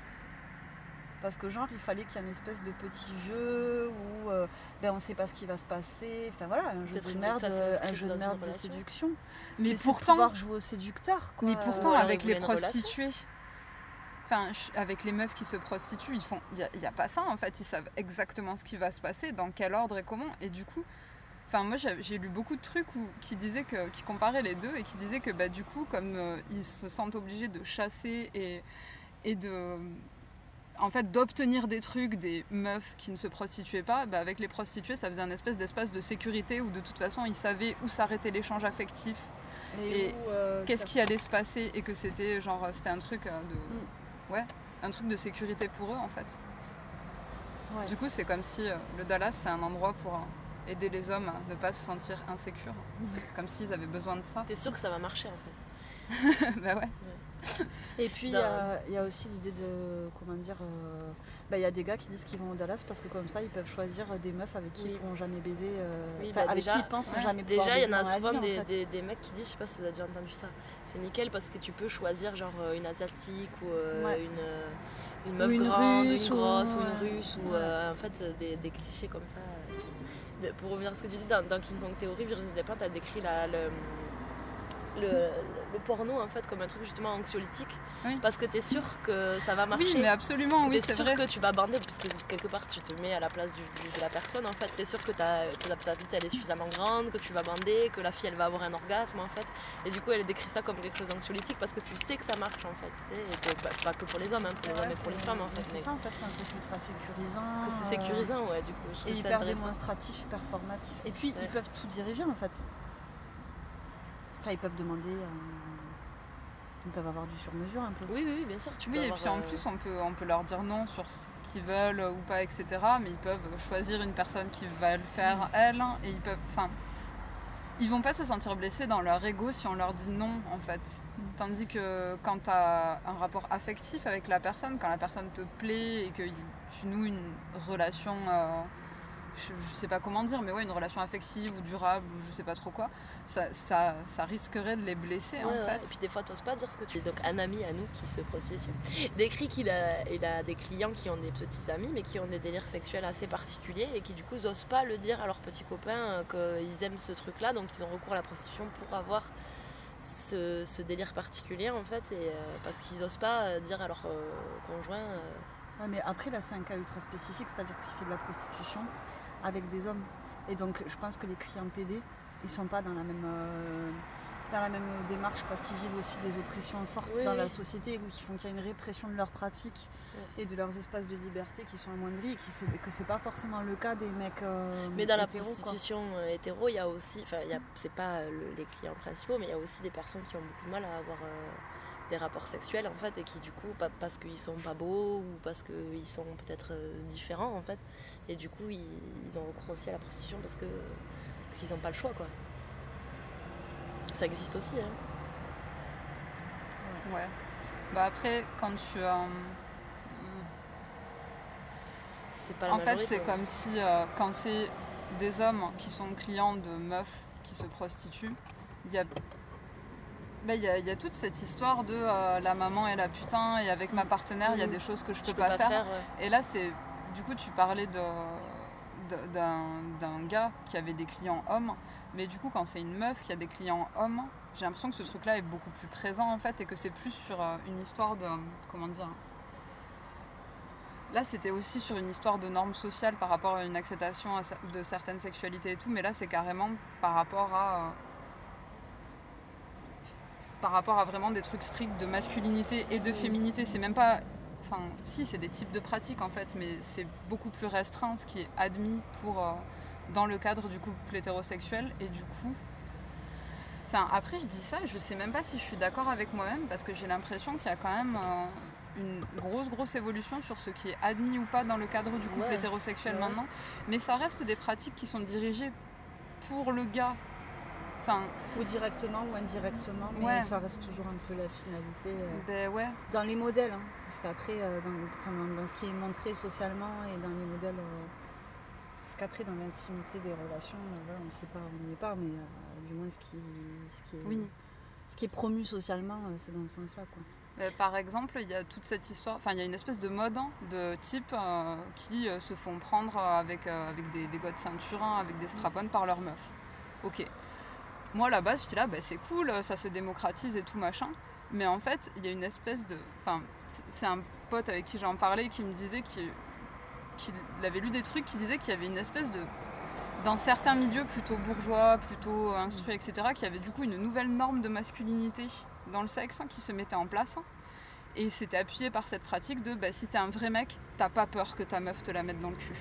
Speaker 4: Parce que genre, il fallait qu'il y ait une espèce de petit jeu où euh, ben, on ne sait pas ce qui va se passer. Enfin voilà, un jeu de merde,
Speaker 2: ça, ça
Speaker 4: euh, un jeu de merde de séduction.
Speaker 3: Mais pourtant,
Speaker 4: pouvoir jouer au séducteur. Quoi.
Speaker 3: Mais pourtant, avec les prostituées, enfin, avec les meufs qui se prostituent, ils font, il n'y a, pas ça en fait. Ils savent exactement ce qui va se passer, dans quel ordre et comment. Et du coup, enfin, moi, j'ai j'ai lu beaucoup de trucs où, qui disaient que, qui comparaient les deux et qui disaient que, bah, du coup, comme euh, ils se sentent obligés de chasser et, et de en fait d'obtenir des trucs des meufs qui ne se prostituaient pas, bah, avec les prostituées ça faisait un espèce d'espace de sécurité où de toute façon ils savaient où s'arrêtait l'échange affectif et
Speaker 4: euh,
Speaker 3: qu'est-ce
Speaker 4: ça-
Speaker 3: qui allait se passer et que c'était genre c'était un truc euh, de
Speaker 4: Mm.
Speaker 3: ouais un truc de sécurité pour eux en fait.
Speaker 4: Ouais.
Speaker 3: du coup c'est comme si euh, le Dallas c'est un endroit pour euh, aider les hommes à ne pas se sentir insécures. Comme s'ils avaient besoin de ça.
Speaker 2: T'es sûr que ça va marcher en fait.
Speaker 3: Bah ouais
Speaker 4: Et puis il y,
Speaker 2: Dans-
Speaker 4: a- il y a aussi l'idée de comment dire, euh, bah, il y a des gars qui disent qu'ils vont au Dallas parce que comme ça ils peuvent choisir des meufs avec qui
Speaker 2: Oui.
Speaker 4: ils pourront jamais baiser, euh,
Speaker 2: Oui, bah,
Speaker 4: avec
Speaker 2: déjà-
Speaker 4: qui ils pensent ne
Speaker 3: ouais.
Speaker 4: jamais pouvoir
Speaker 2: Déjà, il y en a souvent
Speaker 4: vie, en
Speaker 2: des,
Speaker 4: fait.
Speaker 2: des- des mecs qui disent, je sais pas si vous avez déjà entendu ça, c'est nickel parce que tu peux choisir genre euh, une asiatique ou euh,
Speaker 4: Ouais.
Speaker 2: une, euh, une meuf
Speaker 4: Ou une
Speaker 2: grande,
Speaker 4: russe,
Speaker 2: une grosse ou une russe ou euh, en fait euh, des, des clichés comme ça. euh. De- pour revenir à ce que tu dis dans, dans King Kong Theory, Virginie Despentes a décrit la, le, le, le porno en fait comme un truc justement anxiolytique
Speaker 3: Oui.
Speaker 2: parce que tu es sûr que ça va marcher.
Speaker 3: oui mais absolument oui c'est
Speaker 2: sûr
Speaker 3: vrai
Speaker 2: que tu vas bander puisque quelque part tu te mets à la place du- du- de la personne en fait. T'es sûr que ta, ta, ta bite elle est suffisamment grande, que tu vas bander, que la fille elle va avoir un orgasme en fait. Et du coup elle décrit ça comme quelque chose d'anxiolytique parce que tu sais que ça marche en fait. tu Et que, bah, pas que pour les hommes, hein, pour les hommes et pour les femmes en fait.
Speaker 4: C'est ça en fait, c'est un truc ultra sécurisant.
Speaker 2: c'est sécurisant ouais du coup. Je
Speaker 4: Et hyper démonstratif, performatif. Et puis
Speaker 2: Ouais.
Speaker 4: ils peuvent tout diriger en fait. Enfin ils peuvent demander, euh, ils peuvent avoir du sur-mesure un peu.
Speaker 2: Oui, oui, oui, bien sûr. Tu peux
Speaker 3: oui et puis en
Speaker 2: euh,
Speaker 3: plus on peut on peut leur dire non sur ce qu'ils veulent ou pas etc mais ils peuvent choisir une personne qui va le faire elle et ils peuvent enfin ils vont pas se sentir blessés dans leur ego si on leur dit non en fait. Tandis que quand tu as un rapport affectif avec la personne, quand la personne te plaît et que tu noues une relation, euh, je, je sais pas comment dire, mais ouais, une relation affective ou durable ou je sais pas trop quoi, ça, ça, ça risquerait de les blesser
Speaker 2: Ouais,
Speaker 3: en
Speaker 2: ouais.
Speaker 3: fait.
Speaker 2: Et puis des fois, tu pas dire ce que tu Donc un ami à nous qui se prostitue décrit qu'il a, il a des clients qui ont des petits amis mais qui ont des délires sexuels assez particuliers et qui du coup n'osent pas le dire à leurs petits copains euh, qu'ils aiment ce truc-là, donc ils ont recours à la prostitution pour avoir ce, ce délire particulier en fait et euh, parce qu'ils n'osent pas euh, dire à leur euh, conjoint. euh,
Speaker 4: Ouais, mais après là c'est un cas ultra spécifique, c'est-à-dire qu'il fait de la prostitution avec des hommes. Et donc je pense que les clients PD, ils sont pas dans la même, euh, dans la même démarche parce qu'ils vivent aussi des oppressions fortes
Speaker 2: Oui,
Speaker 4: dans
Speaker 2: oui.
Speaker 4: la société ou qui font qu'il y a une répression de leurs pratiques et de leurs espaces de liberté qui sont amoindris et qui que c'est pas forcément le cas des mecs euh,
Speaker 2: Mais dans la
Speaker 4: hétéros, quoi.
Speaker 2: prostitution euh, hétéro, il y a aussi, enfin, c'est pas le- les clients principaux, mais il y a aussi des personnes qui ont beaucoup de mal à avoir euh, des rapports sexuels en fait, et qui du coup, pas, parce qu'ils sont pas beaux ou parce qu'ils sont peut-être différents en fait, et du coup, ils, ils ont recours aussi à la prostitution parce que parce qu'ils n'ont pas le choix quoi. Ça existe aussi. Hein.
Speaker 3: Ouais. Bah après, quand tu. euh,
Speaker 2: C'est pas la
Speaker 3: en fait, c'est
Speaker 2: ouais.
Speaker 3: comme si euh, quand c'est des hommes qui sont clients de meufs qui se prostituent, il y a. bah, y, a, il y a toute cette histoire de euh, la maman et la putain et avec ma partenaire il y a
Speaker 2: Mhm.
Speaker 3: des choses que je peux,
Speaker 2: Je peux
Speaker 3: pas, faire.
Speaker 2: ouais.
Speaker 3: Et là, c'est. Du coup, tu parlais d'un, gars qui avait des clients hommes. Mais du coup, quand c'est une meuf qui a des clients hommes, j'ai l'impression que ce truc-là est beaucoup plus présent en fait et que c'est plus sur euh, une histoire de. Comment dire Là, c'était aussi sur une histoire de normes sociales par rapport à une acceptation de certaines sexualités et tout. Mais là, c'est carrément par rapport à. euh, par rapport à vraiment des trucs stricts de masculinité et de féminité. C'est même pas enfin si c'est des types de pratiques en fait mais c'est beaucoup plus restreint ce qui est admis pour euh, dans le cadre du couple hétérosexuel et du coup enfin après je dis ça je sais même pas si je suis d'accord avec moi-même parce que j'ai l'impression qu'il y a quand même euh, une grosse grosse évolution sur ce qui est admis ou pas dans le cadre du couple
Speaker 2: Ouais.
Speaker 3: hétérosexuel
Speaker 2: Ouais.
Speaker 3: maintenant mais ça reste des pratiques qui sont dirigées pour le gars enfin
Speaker 4: Ou directement ou indirectement, mais
Speaker 3: Ouais.
Speaker 4: ça reste toujours un peu la finalité. euh,
Speaker 3: ben ouais
Speaker 4: dans les modèles, hein, parce qu'après, euh, dans, ce qui est montré socialement et dans les modèles, euh, parce qu'après, dans l'intimité des relations, euh, voilà, on ne sait pas, on n'y est pas, mais du moins ce qui, ce qui, est,
Speaker 3: oui
Speaker 4: ce qui est promu socialement, c'est dans ce sens-là. Quoi.
Speaker 3: Euh, Par exemple, il y a toute cette histoire, enfin il y a une espèce de mode hein, de type qui se font prendre avec, avec des, des gars de ceinture, hein, avec des strap-on par leurs meufs. Ok. Moi, à la base, j'étais là, bah, c'est cool, ça se démocratise et tout machin. Mais en fait, il y a une espèce de. Enfin, c'est- un pote avec qui j'en parlais qui me disait qu'il qu'il avait lu des trucs qui disaient qu'il y avait une espèce de. Dans certains milieux plutôt bourgeois, plutôt instruits, etc., qu'il y avait du coup une nouvelle norme de masculinité dans le sexe hein, qui se mettait en place. Et c'était appuyé par cette pratique de bah, si t'es un vrai mec, t'as pas peur que ta meuf te la mette dans le cul.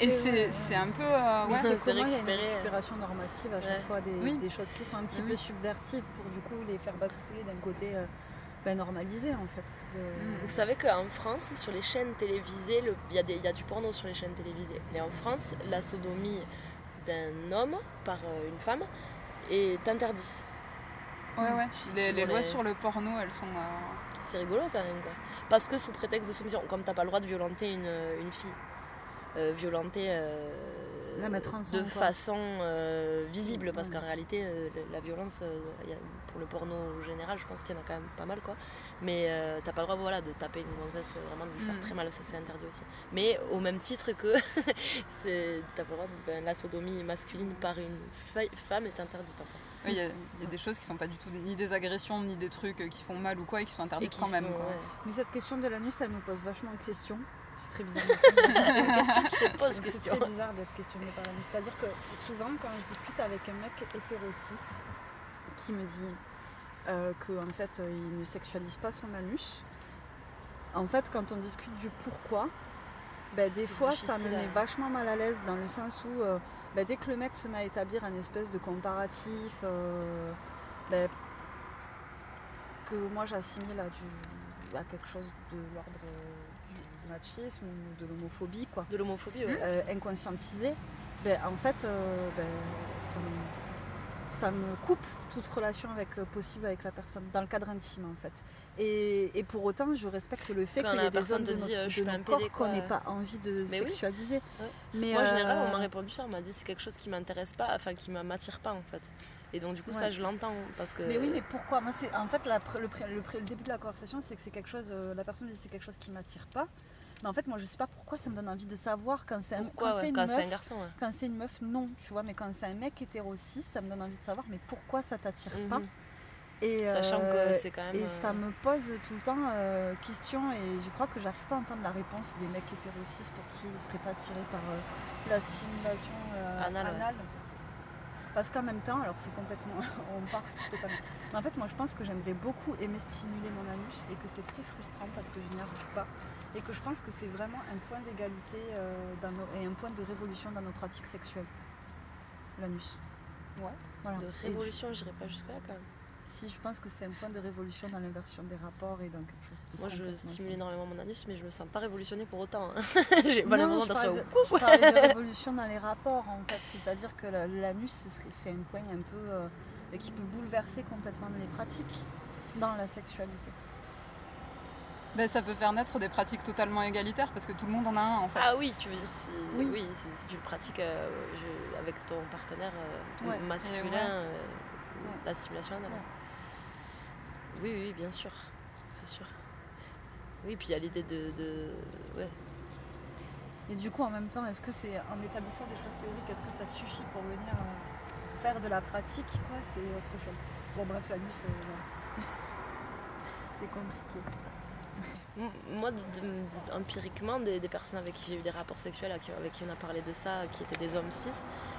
Speaker 3: Et
Speaker 4: Et
Speaker 3: c'est
Speaker 4: ouais,
Speaker 3: un peu. euh, ouais,
Speaker 2: C'est
Speaker 4: comment il y a une récupération normative à chaque
Speaker 2: Ouais.
Speaker 4: fois des,
Speaker 3: Oui.
Speaker 4: des choses qui sont un petit
Speaker 3: Oui.
Speaker 4: peu subversives pour du coup les faire basculer d'un côté euh, ben, normalisé en fait. de-
Speaker 2: Vous savez qu'en France, sur les chaînes télévisées, le- il y, a des- il y a du porno sur les chaînes télévisées. Mais en France, la sodomie d'un homme par euh, une femme est interdite.
Speaker 3: ouais, ouais. Les, les lois
Speaker 2: les-
Speaker 3: sur le porno, elles sont. euh,
Speaker 2: C'est rigolo quand même quoi. Parce que sous prétexte de soumission, comme t'as pas le droit de violenter une, une fille, violenter euh,
Speaker 4: La mettre ensemble,
Speaker 2: de
Speaker 4: quoi.
Speaker 2: façon euh, visible, parce
Speaker 4: Ouais.
Speaker 2: qu'en réalité euh, la- violence, euh, il y a- pour le porno en général, je pense qu'il y en a quand même pas mal quoi. Mais euh, t'as pas le droit voilà, de taper une gonzesse, euh, vraiment de lui faire
Speaker 3: Mm.
Speaker 2: très mal, ça c'est interdit aussi. Mais au même titre que c'est- t'as pas le droit de, ben, la sodomie masculine par une femme est interdite en fait.
Speaker 3: ouais, Il y, a- il y a des choses qui sont pas du tout ni des agressions, ni des trucs euh, qui font mal ou quoi, et qui sont interdites
Speaker 2: qui
Speaker 3: quand même.
Speaker 2: sont,
Speaker 3: quoi.
Speaker 2: ouais.
Speaker 4: Mais cette question de l'anus, elle me pose vachement de questions. C'est très bizarre.
Speaker 2: pose
Speaker 4: C'est très bizarre d'être questionné par l'anus. C'est-à-dire que souvent, quand je discute avec un mec hétéro-cis qui me dit euh, que en fait, euh, il ne sexualise pas son anus, en fait, quand on discute du pourquoi, ben, des fois, ça me met
Speaker 2: à-
Speaker 4: vachement mal à l'aise dans le sens où euh, ben, dès que le mec se met à établir un espèce de comparatif, euh, ben, que moi j'assimile à, du, quelque chose de l'ordre euh, du machisme ou de l'homophobie, quoi
Speaker 2: De l'homophobie, ouais.
Speaker 4: euh, inconscientisé, ben, en fait, euh, ben, ça, me, ça me coupe toute relation avec, euh, possible avec la personne, dans le cadre intime en fait. Et, et pour autant, je respecte le fait qu'il y des zones de
Speaker 2: dit, euh, je
Speaker 4: de notre corps qu'on n'ait pas envie de
Speaker 2: Mais oui.
Speaker 4: sexualiser.
Speaker 2: Ouais.
Speaker 4: Mais,
Speaker 2: Moi, en général,
Speaker 4: euh,
Speaker 2: on m'a répondu ça, on m'a dit c'est quelque chose qui m'intéresse pas, enfin qui m'attire pas en fait. Et donc du coup, ça, je l'entends parce que.
Speaker 4: Mais oui, mais pourquoi? Moi, c'est en fait la le, début de la conversation, c'est que c'est quelque chose. la personne me dit c'est quelque chose qui m'attire pas. Mais en fait, moi, je sais pas pourquoi ça me donne envie de savoir quand c'est un,
Speaker 2: Pourquoi
Speaker 4: quand
Speaker 2: ouais,
Speaker 4: c'est une
Speaker 2: quand c'est
Speaker 4: meuf.
Speaker 2: un garçon ouais.
Speaker 4: Quand c'est une meuf, non, tu vois, mais quand c'est un mec hétéro ça me donne envie de savoir, mais pourquoi ça t'attire pas
Speaker 2: Mhm.
Speaker 4: et,
Speaker 2: Sachant
Speaker 4: euh,
Speaker 2: que c'est quand même.
Speaker 4: et
Speaker 2: euh,
Speaker 4: ça me pose tout le temps euh, question, et je crois que j'arrive pas à entendre la réponse des mecs hétéro cis pour qui ils seraient pas attirés par euh, la stimulation euh,
Speaker 2: Anale, ouais.
Speaker 4: anale. Parce qu'en même temps, alors c'est complètement. on part totalement. Mais en fait, moi je pense que j'aimerais beaucoup aimer stimuler mon anus et que c'est très frustrant parce que je n'y arrive pas. Et que je pense que c'est vraiment un point d'égalité euh, dans nos- et un point de révolution dans nos pratiques sexuelles. L'anus.
Speaker 3: Ouais.
Speaker 4: Voilà.
Speaker 2: De révolution, j'irai pas jusque là quand même.
Speaker 4: si, je pense que c'est un point de révolution dans l'inversion des rapports et dans quelque chose de
Speaker 2: Moi, je stimule énormément mon anus, mais je me sens pas révolutionnée pour autant. hein. J'ai pas l'impression d'être.
Speaker 4: je parlais de révolution dans les rapports en fait, c'est-à-dire que la- l'anus c'est un point un peu euh, qui peut bouleverser complètement les pratiques dans la sexualité.
Speaker 3: Ben, ça peut faire naître des pratiques totalement égalitaires parce que tout le monde en a un en fait.
Speaker 2: Ah oui, tu veux dire si,
Speaker 4: Oui.
Speaker 2: oui. si, si tu le pratiques euh, je- avec ton partenaire euh,
Speaker 4: Ouais.
Speaker 2: masculin,
Speaker 3: ouais.
Speaker 2: euh, la stimulation anale.
Speaker 4: Ouais.
Speaker 2: Oui, oui, bien sûr, c'est sûr. Oui, puis il y a l'idée de, de- ouais.
Speaker 4: Et du coup, en même temps, est-ce que c'est en établissant des choses théoriques, est-ce que ça suffit pour venir euh, faire de la pratique? Quoi C'est autre chose. Bon, bref, l'anus, euh, c'est compliqué.
Speaker 2: Moi, de- de- empiriquement, des, des personnes avec qui j'ai eu des rapports sexuels, avec qui, avec qui on a parlé de ça, qui étaient des hommes cis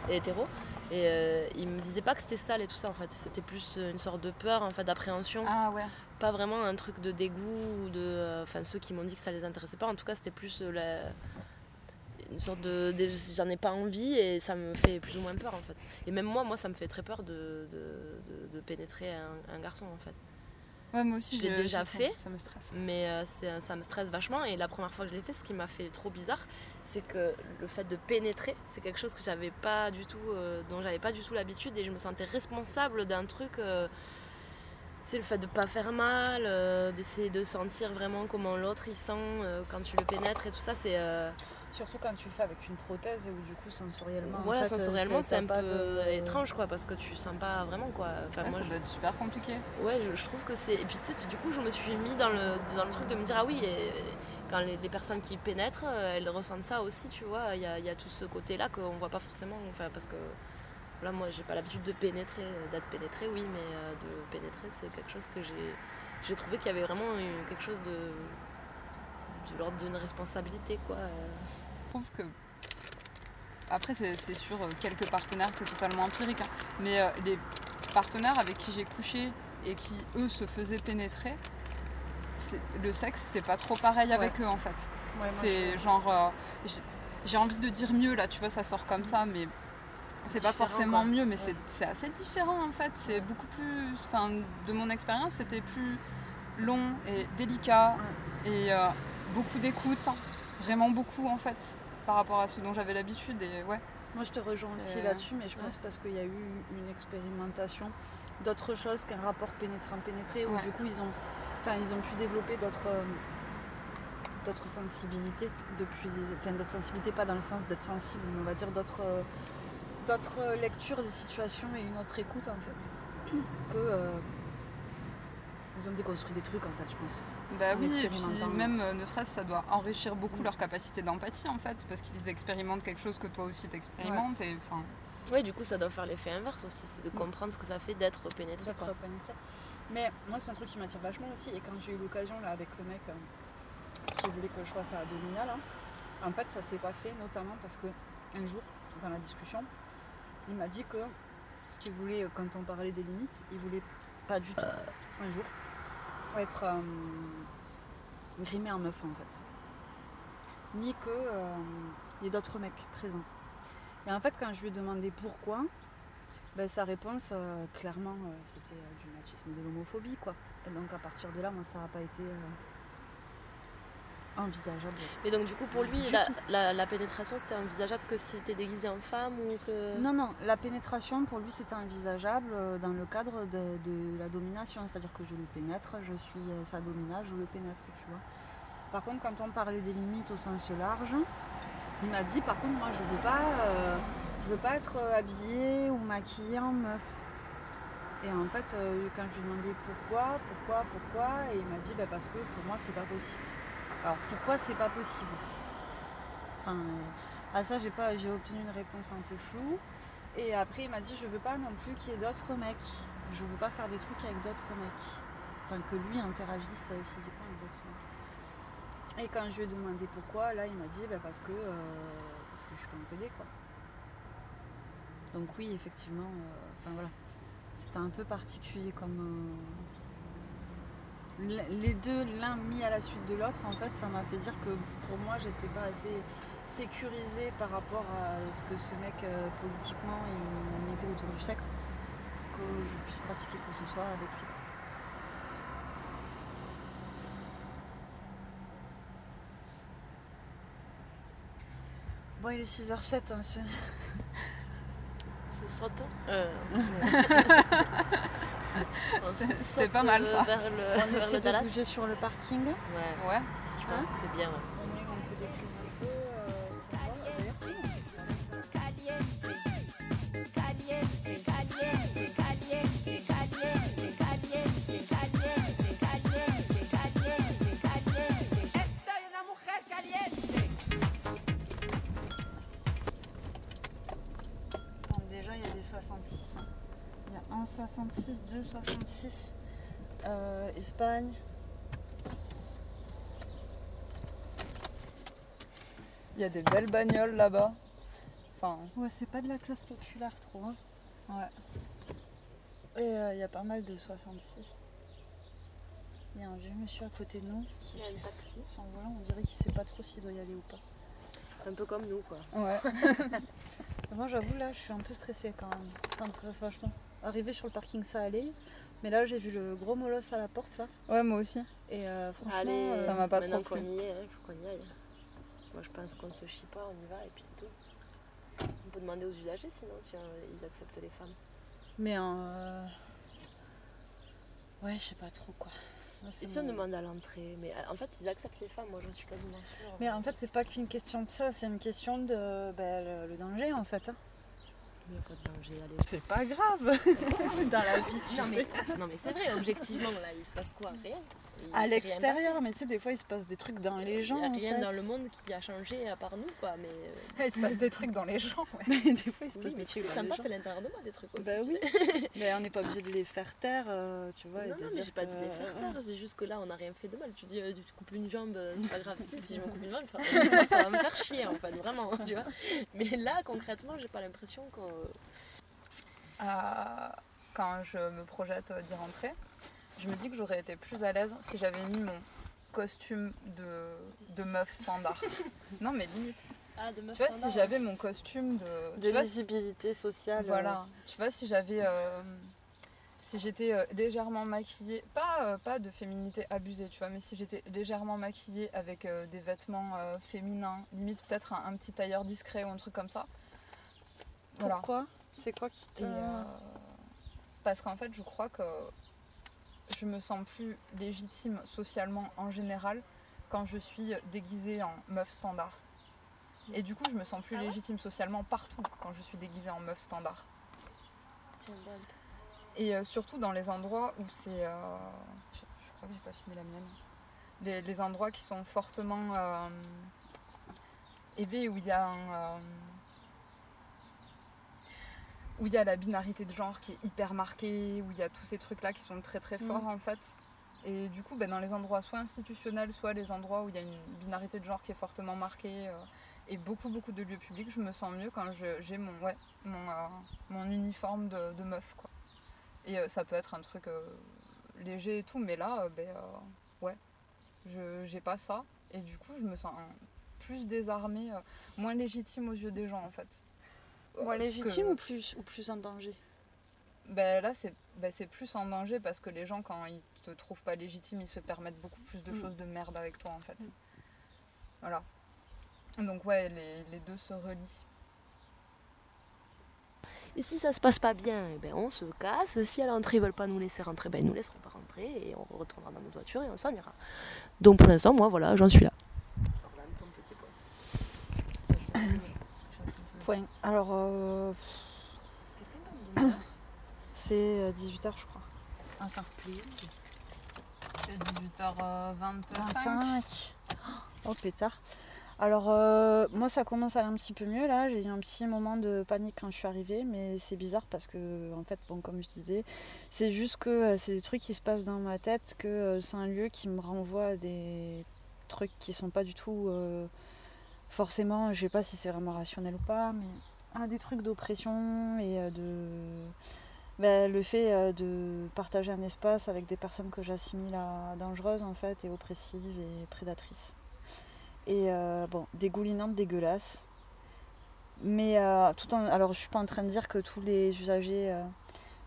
Speaker 2: et hétéros, et euh, ils me disaient pas que c'était sale et tout ça en fait. C'était plus euh, une sorte de peur, en fait, d'appréhension.
Speaker 3: Ah ouais.
Speaker 2: Pas vraiment un truc de dégoût ou de. euh, Enfin, ceux qui m'ont dit que ça les intéressait pas. En tout cas, c'était plus euh, la- une sorte de. de- J'en ai pas envie et ça me fait plus ou moins peur en fait. Et même moi, moi, ça me fait très peur de, de, de- de pénétrer un, un garçon en fait.
Speaker 3: Ouais, moi aussi
Speaker 2: Je l'ai déjà fait.
Speaker 3: Ça me stresse.
Speaker 2: Mais euh, ça me stresse vachement. Et la première fois que je l'ai fait, ce qui m'a fait trop bizarre, c'est que le fait de pénétrer, c'est quelque chose que j'avais pas du tout, euh, dont j'avais pas du tout l'habitude, et je me sentais responsable d'un truc. euh, c'est le fait de pas faire mal, euh, d'essayer de sentir vraiment comment l'autre il sent euh, quand tu le pénètres et tout ça. C'est euh,
Speaker 4: Surtout quand tu le fais avec une prothèse où du coup sensoriellement. en
Speaker 2: Voilà,
Speaker 4: fait,
Speaker 2: sensoriellement, c'est un peu
Speaker 4: de-
Speaker 2: étrange, quoi, parce que tu sens pas vraiment, quoi. Enfin, moi,
Speaker 3: ça doit être super compliqué.
Speaker 2: Ouais, je, je trouve que c'est. Et puis tu sais, tu- du coup, je me suis mis dans le, dans le truc de me dire, ah oui, et quand les, les personnes qui pénètrent, euh, elles ressentent ça aussi, tu vois. Il y a, il y a tout ce côté-là qu'on voit pas forcément. Enfin, parce que là, moi, j'ai pas l'habitude de pénétrer, euh, d'être pénétré, oui, mais euh, de pénétrer, c'est quelque chose que j'ai. J'ai trouvé qu'il y avait vraiment quelque chose de. de l'ordre d'une responsabilité, quoi.
Speaker 3: Trouve que. Après, c'est sur euh, quelques partenaires, c'est totalement empirique. hein. Mais euh, les partenaires avec qui j'ai couché et qui, eux, se faisaient pénétrer, le sexe, c'est pas trop pareil avec eux, en fait.
Speaker 4: Ouais,
Speaker 3: C'est genre. euh, j'ai- envie de dire mieux, là, tu vois, ça sort comme ça, mais. C'est pas forcément
Speaker 2: quoi.
Speaker 3: mieux, mais
Speaker 2: Ouais.
Speaker 3: c'est- c'est assez différent en fait. C'est beaucoup plus. Enfin, de mon expérience, c'était plus long et délicat et euh, beaucoup d'écoute. hein. Vraiment beaucoup en fait, par rapport à ce dont j'avais l'habitude. Et ouais.
Speaker 4: Moi, je te rejoins aussi là-dessus, mais je pense
Speaker 2: Ouais.
Speaker 4: parce qu'il y a eu une expérimentation d'autre chose qu'un rapport pénétrant-pénétré, où
Speaker 3: Ouais.
Speaker 4: du coup, ils ont, enfin, ils ont pu développer d'autres, euh, d'autres sensibilités depuis, enfin, d'autres sensibilités, pas dans le sens d'être sensible, mais on va dire d'autres, euh, d'autres euh, lectures des situations et une autre écoute en fait. Que euh, ils ont déconstruit des trucs en fait, je pense.
Speaker 3: Bah oui, et puis même euh, ne serait-ce ça doit enrichir beaucoup
Speaker 4: Mm.
Speaker 3: leur capacité d'empathie en fait, parce qu'ils expérimentent quelque chose que toi aussi t'expérimentes. Et enfin,
Speaker 2: Ouais, du coup, ça doit faire l'effet inverse aussi, c'est de
Speaker 4: Mm.
Speaker 2: comprendre ce que ça fait d'être pénétré,
Speaker 4: d'être
Speaker 2: quoi.
Speaker 4: pénétré. Mais moi, c'est un truc qui m'attire vachement aussi. Et quand j'ai eu l'occasion là avec le mec euh, qui voulait que je fasse à abdominal, hein, en fait, ça s'est pas fait, notamment parce que un jour, dans la discussion, il m'a dit que ce qu'il voulait, euh, quand on parlait des limites, il voulait pas du tout, un jour, être euh, grimé en meuf en fait. Ni que euh, y ait d'autres mecs présents. Et en fait, quand je lui ai demandé pourquoi, ben, sa réponse, euh, clairement, euh, c'était du machisme de l'homophobie, quoi. Et donc, à partir de là, moi, ça n'a pas été envisageable.
Speaker 2: Mais donc, du coup, pour lui, la,
Speaker 4: tout.
Speaker 2: la- la pénétration, c'était envisageable que s'il était déguisé en femme ou que.
Speaker 4: Non, non, la pénétration, pour lui, c'était envisageable euh, dans le cadre de, de la domination. C'est-à-dire que je le pénètre, je suis euh, sa domina, je le pénètre, tu vois. Par contre, quand on parlait des limites au sens large, il m'a dit, par contre, moi, je veux pas, euh, je veux pas être habillée ou maquillée en meuf. Et en fait, quand je lui ai demandé pourquoi, pourquoi, pourquoi, et il m'a dit, bah, parce que pour moi, c'est pas possible. Alors, pourquoi c'est pas possible? Enfin, euh, à ça, j'ai pas, j'ai obtenu une réponse un peu floue. Et après, il m'a dit, je veux pas non plus qu'il y ait d'autres mecs. Je veux pas faire des trucs avec d'autres mecs. Enfin, que lui interagisse euh, physiquement avec d'autres mecs. Et quand je lui ai demandé pourquoi, là, il m'a dit, bah, parce que, euh, parce que je suis pas un quoi. Donc oui, effectivement, enfin voilà, c'était un peu particulier comme les deux, l'un mis à la suite de l'autre. En fait, ça m'a fait dire que pour moi, j'étais pas assez sécurisée par rapport à ce que ce mec euh, politiquement il mettait autour du sexe pour que je puisse pratiquer quoi que ce soit avec lui. Bon, il est 6h07, on se...
Speaker 2: Se saute euh, on se
Speaker 3: C'est- pas mal, ça.
Speaker 2: Vers le,
Speaker 4: on
Speaker 2: vers
Speaker 4: essaie
Speaker 2: le
Speaker 4: de
Speaker 2: Dallas.
Speaker 4: bouger sur le parking.
Speaker 2: Ouais,
Speaker 3: ouais.
Speaker 2: je pense que c'est bien. ouais.
Speaker 4: 66, 2, 66. Euh, Espagne.
Speaker 3: Il y a des belles bagnoles là-bas. Enfin,
Speaker 4: Ouais, c'est pas de la classe populaire trop. hein.
Speaker 3: ouais.
Speaker 4: Et euh, il y a pas mal de 66. Il y a un vieux monsieur à côté de nous qui fait
Speaker 2: taxi.
Speaker 4: son volant. On dirait qu'il sait pas trop s'il doit y aller ou pas.
Speaker 2: Un peu comme nous, quoi.
Speaker 3: Ouais.
Speaker 4: Moi, j'avoue, là, je suis un peu stressée quand même. Ça me stresse vachement. Arriver sur le parking, ça allait. Mais là, j'ai vu le gros molosse à la porte, là.
Speaker 3: Ouais, moi aussi.
Speaker 4: Et euh, franchement,
Speaker 2: Allez,
Speaker 4: euh,
Speaker 3: ça m'a pas trop
Speaker 2: qu'on
Speaker 3: plu.
Speaker 2: il faut qu'on y aille. Moi, je pense qu'on se chie pas, on y va et puis c'est tout. On peut demander aux usagers sinon si euh, ils acceptent les femmes.
Speaker 4: Mais euh... ouais, je sais pas trop quoi.
Speaker 2: Et si on demande à l'entrée Mais euh, en fait, ils acceptent les femmes, moi je suis quasiment sûre.
Speaker 4: Mais en fait, c'est pas qu'une question de ça, c'est une question de ben, le, le danger en fait. hein.
Speaker 2: Il n'y a pas de danger, allez.
Speaker 4: C'est pas grave dans la vie, tu
Speaker 2: Non
Speaker 4: sais.
Speaker 2: mais, non mais c'est vrai, objectivement là, il se passe quoi? Rien.
Speaker 4: À l'extérieur, mais tu sais, des fois, il se passe des trucs dans les gens.
Speaker 2: Il n'y a
Speaker 4: en
Speaker 2: rien
Speaker 4: fait.
Speaker 2: dans le monde qui a changé à part nous quoi. Mais euh,
Speaker 3: Il se passe des trucs dans les gens. ouais.
Speaker 4: des fois, il se passe
Speaker 2: oui,
Speaker 4: des
Speaker 2: mais tu
Speaker 4: trucs
Speaker 2: sympa, c'est à l'intérieur de moi des trucs aussi.
Speaker 4: Bah oui, mais on n'est pas obligé de les faire taire, euh, tu vois.
Speaker 2: Non, non, mais j'ai pas dit de les faire taire, c'est juste que là on n'a rien fait de mal. Tu dis, euh, tu coupes une jambe, c'est pas grave. si, si je me coupe une jambe, enfin, ça va me faire chier en fait, vraiment, tu vois. Mais là concrètement, j'ai pas l'impression que.
Speaker 3: à- quand je me projette d'y rentrer, je me dis que j'aurais été plus à l'aise si j'avais mis mon costume de, de meuf standard. non, mais limite.
Speaker 2: Ah, de meuf
Speaker 3: Tu vois, si
Speaker 2: standard,
Speaker 3: j'avais mon costume de.
Speaker 4: De
Speaker 3: tu vois, si-
Speaker 4: visibilité sociale.
Speaker 3: Voilà. Tu vois, si j'avais. euh, si j'étais euh, légèrement maquillée, pas, euh, pas de féminité abusée, tu vois, mais si j'étais légèrement maquillée avec euh, des vêtements euh, féminins, limite peut-être un, un petit tailleur discret ou un truc comme ça.
Speaker 4: euh,
Speaker 3: Voilà.
Speaker 4: Pourquoi? C'est quoi qui te.
Speaker 3: Euh, parce qu'en fait, je crois que je me sens plus légitime socialement en général quand je suis déguisée en meuf standard. Et du coup, je me sens plus
Speaker 2: Ah ouais
Speaker 3: légitime socialement partout quand je suis déguisée en meuf standard. Et euh, surtout dans les endroits où c'est. euh, je, je crois que j'ai pas fini la mienne. Les, les endroits qui sont fortement euh, élevés, où il y a un. Où il y a la binarité de genre qui est hyper marquée, où il y a tous ces trucs-là qui sont très très forts en fait. Et du coup, ben, dans les endroits soit institutionnels, soit les endroits où il y a une binarité de genre qui est fortement marquée, euh, et beaucoup beaucoup de lieux publics, je me sens mieux quand j'ai mon, ouais, mon, euh, mon uniforme de, de meuf. Quoi. Et euh, ça peut être un truc léger et tout, mais là, ben, ouais, je j'ai pas ça. Et du coup, je me sens plus désarmée, moins légitime aux yeux des gens en fait.
Speaker 4: Moins légitime
Speaker 3: que-
Speaker 4: ou plus, ou plus en danger?
Speaker 3: Ben là, c'est ben, c'est plus en danger parce que les gens, quand ils te trouvent pas légitime, ils se permettent beaucoup plus de
Speaker 4: Mm.
Speaker 3: choses de merde avec toi en fait. Voilà. Donc, ouais, les, les deux se relient.
Speaker 2: Et si ça se passe pas bien, eh ben on se casse. Si à l'entrée ils veulent pas nous laisser rentrer, ben ils nous laisseront pas rentrer et on retournera dans notre voiture et on s'en ira. Donc pour l'instant, moi voilà, j'en suis là.
Speaker 4: Point. Alors, euh, c'est 18h, je crois.
Speaker 3: Attends. C'est 18h25.
Speaker 4: 25. Oh pétard. Alors euh, moi ça commence à aller un petit peu mieux là, j'ai eu un petit moment de panique quand je suis arrivée, mais c'est bizarre parce que en fait bon comme je disais, c'est juste que euh, c'est des trucs qui se passent dans ma tête, que euh, c'est un lieu qui me renvoie à des trucs qui sont pas du tout euh, forcément, je sais pas si c'est vraiment rationnel ou pas, mais des trucs d'oppression et euh, de ben, le fait euh, de partager un espace avec des personnes que j'assimile à dangereuses en fait et oppressives et prédatrices. Et euh, bon, dégoulinantes, dégueulasses. Mais tout en, alors je suis pas en train de dire que tous les usagers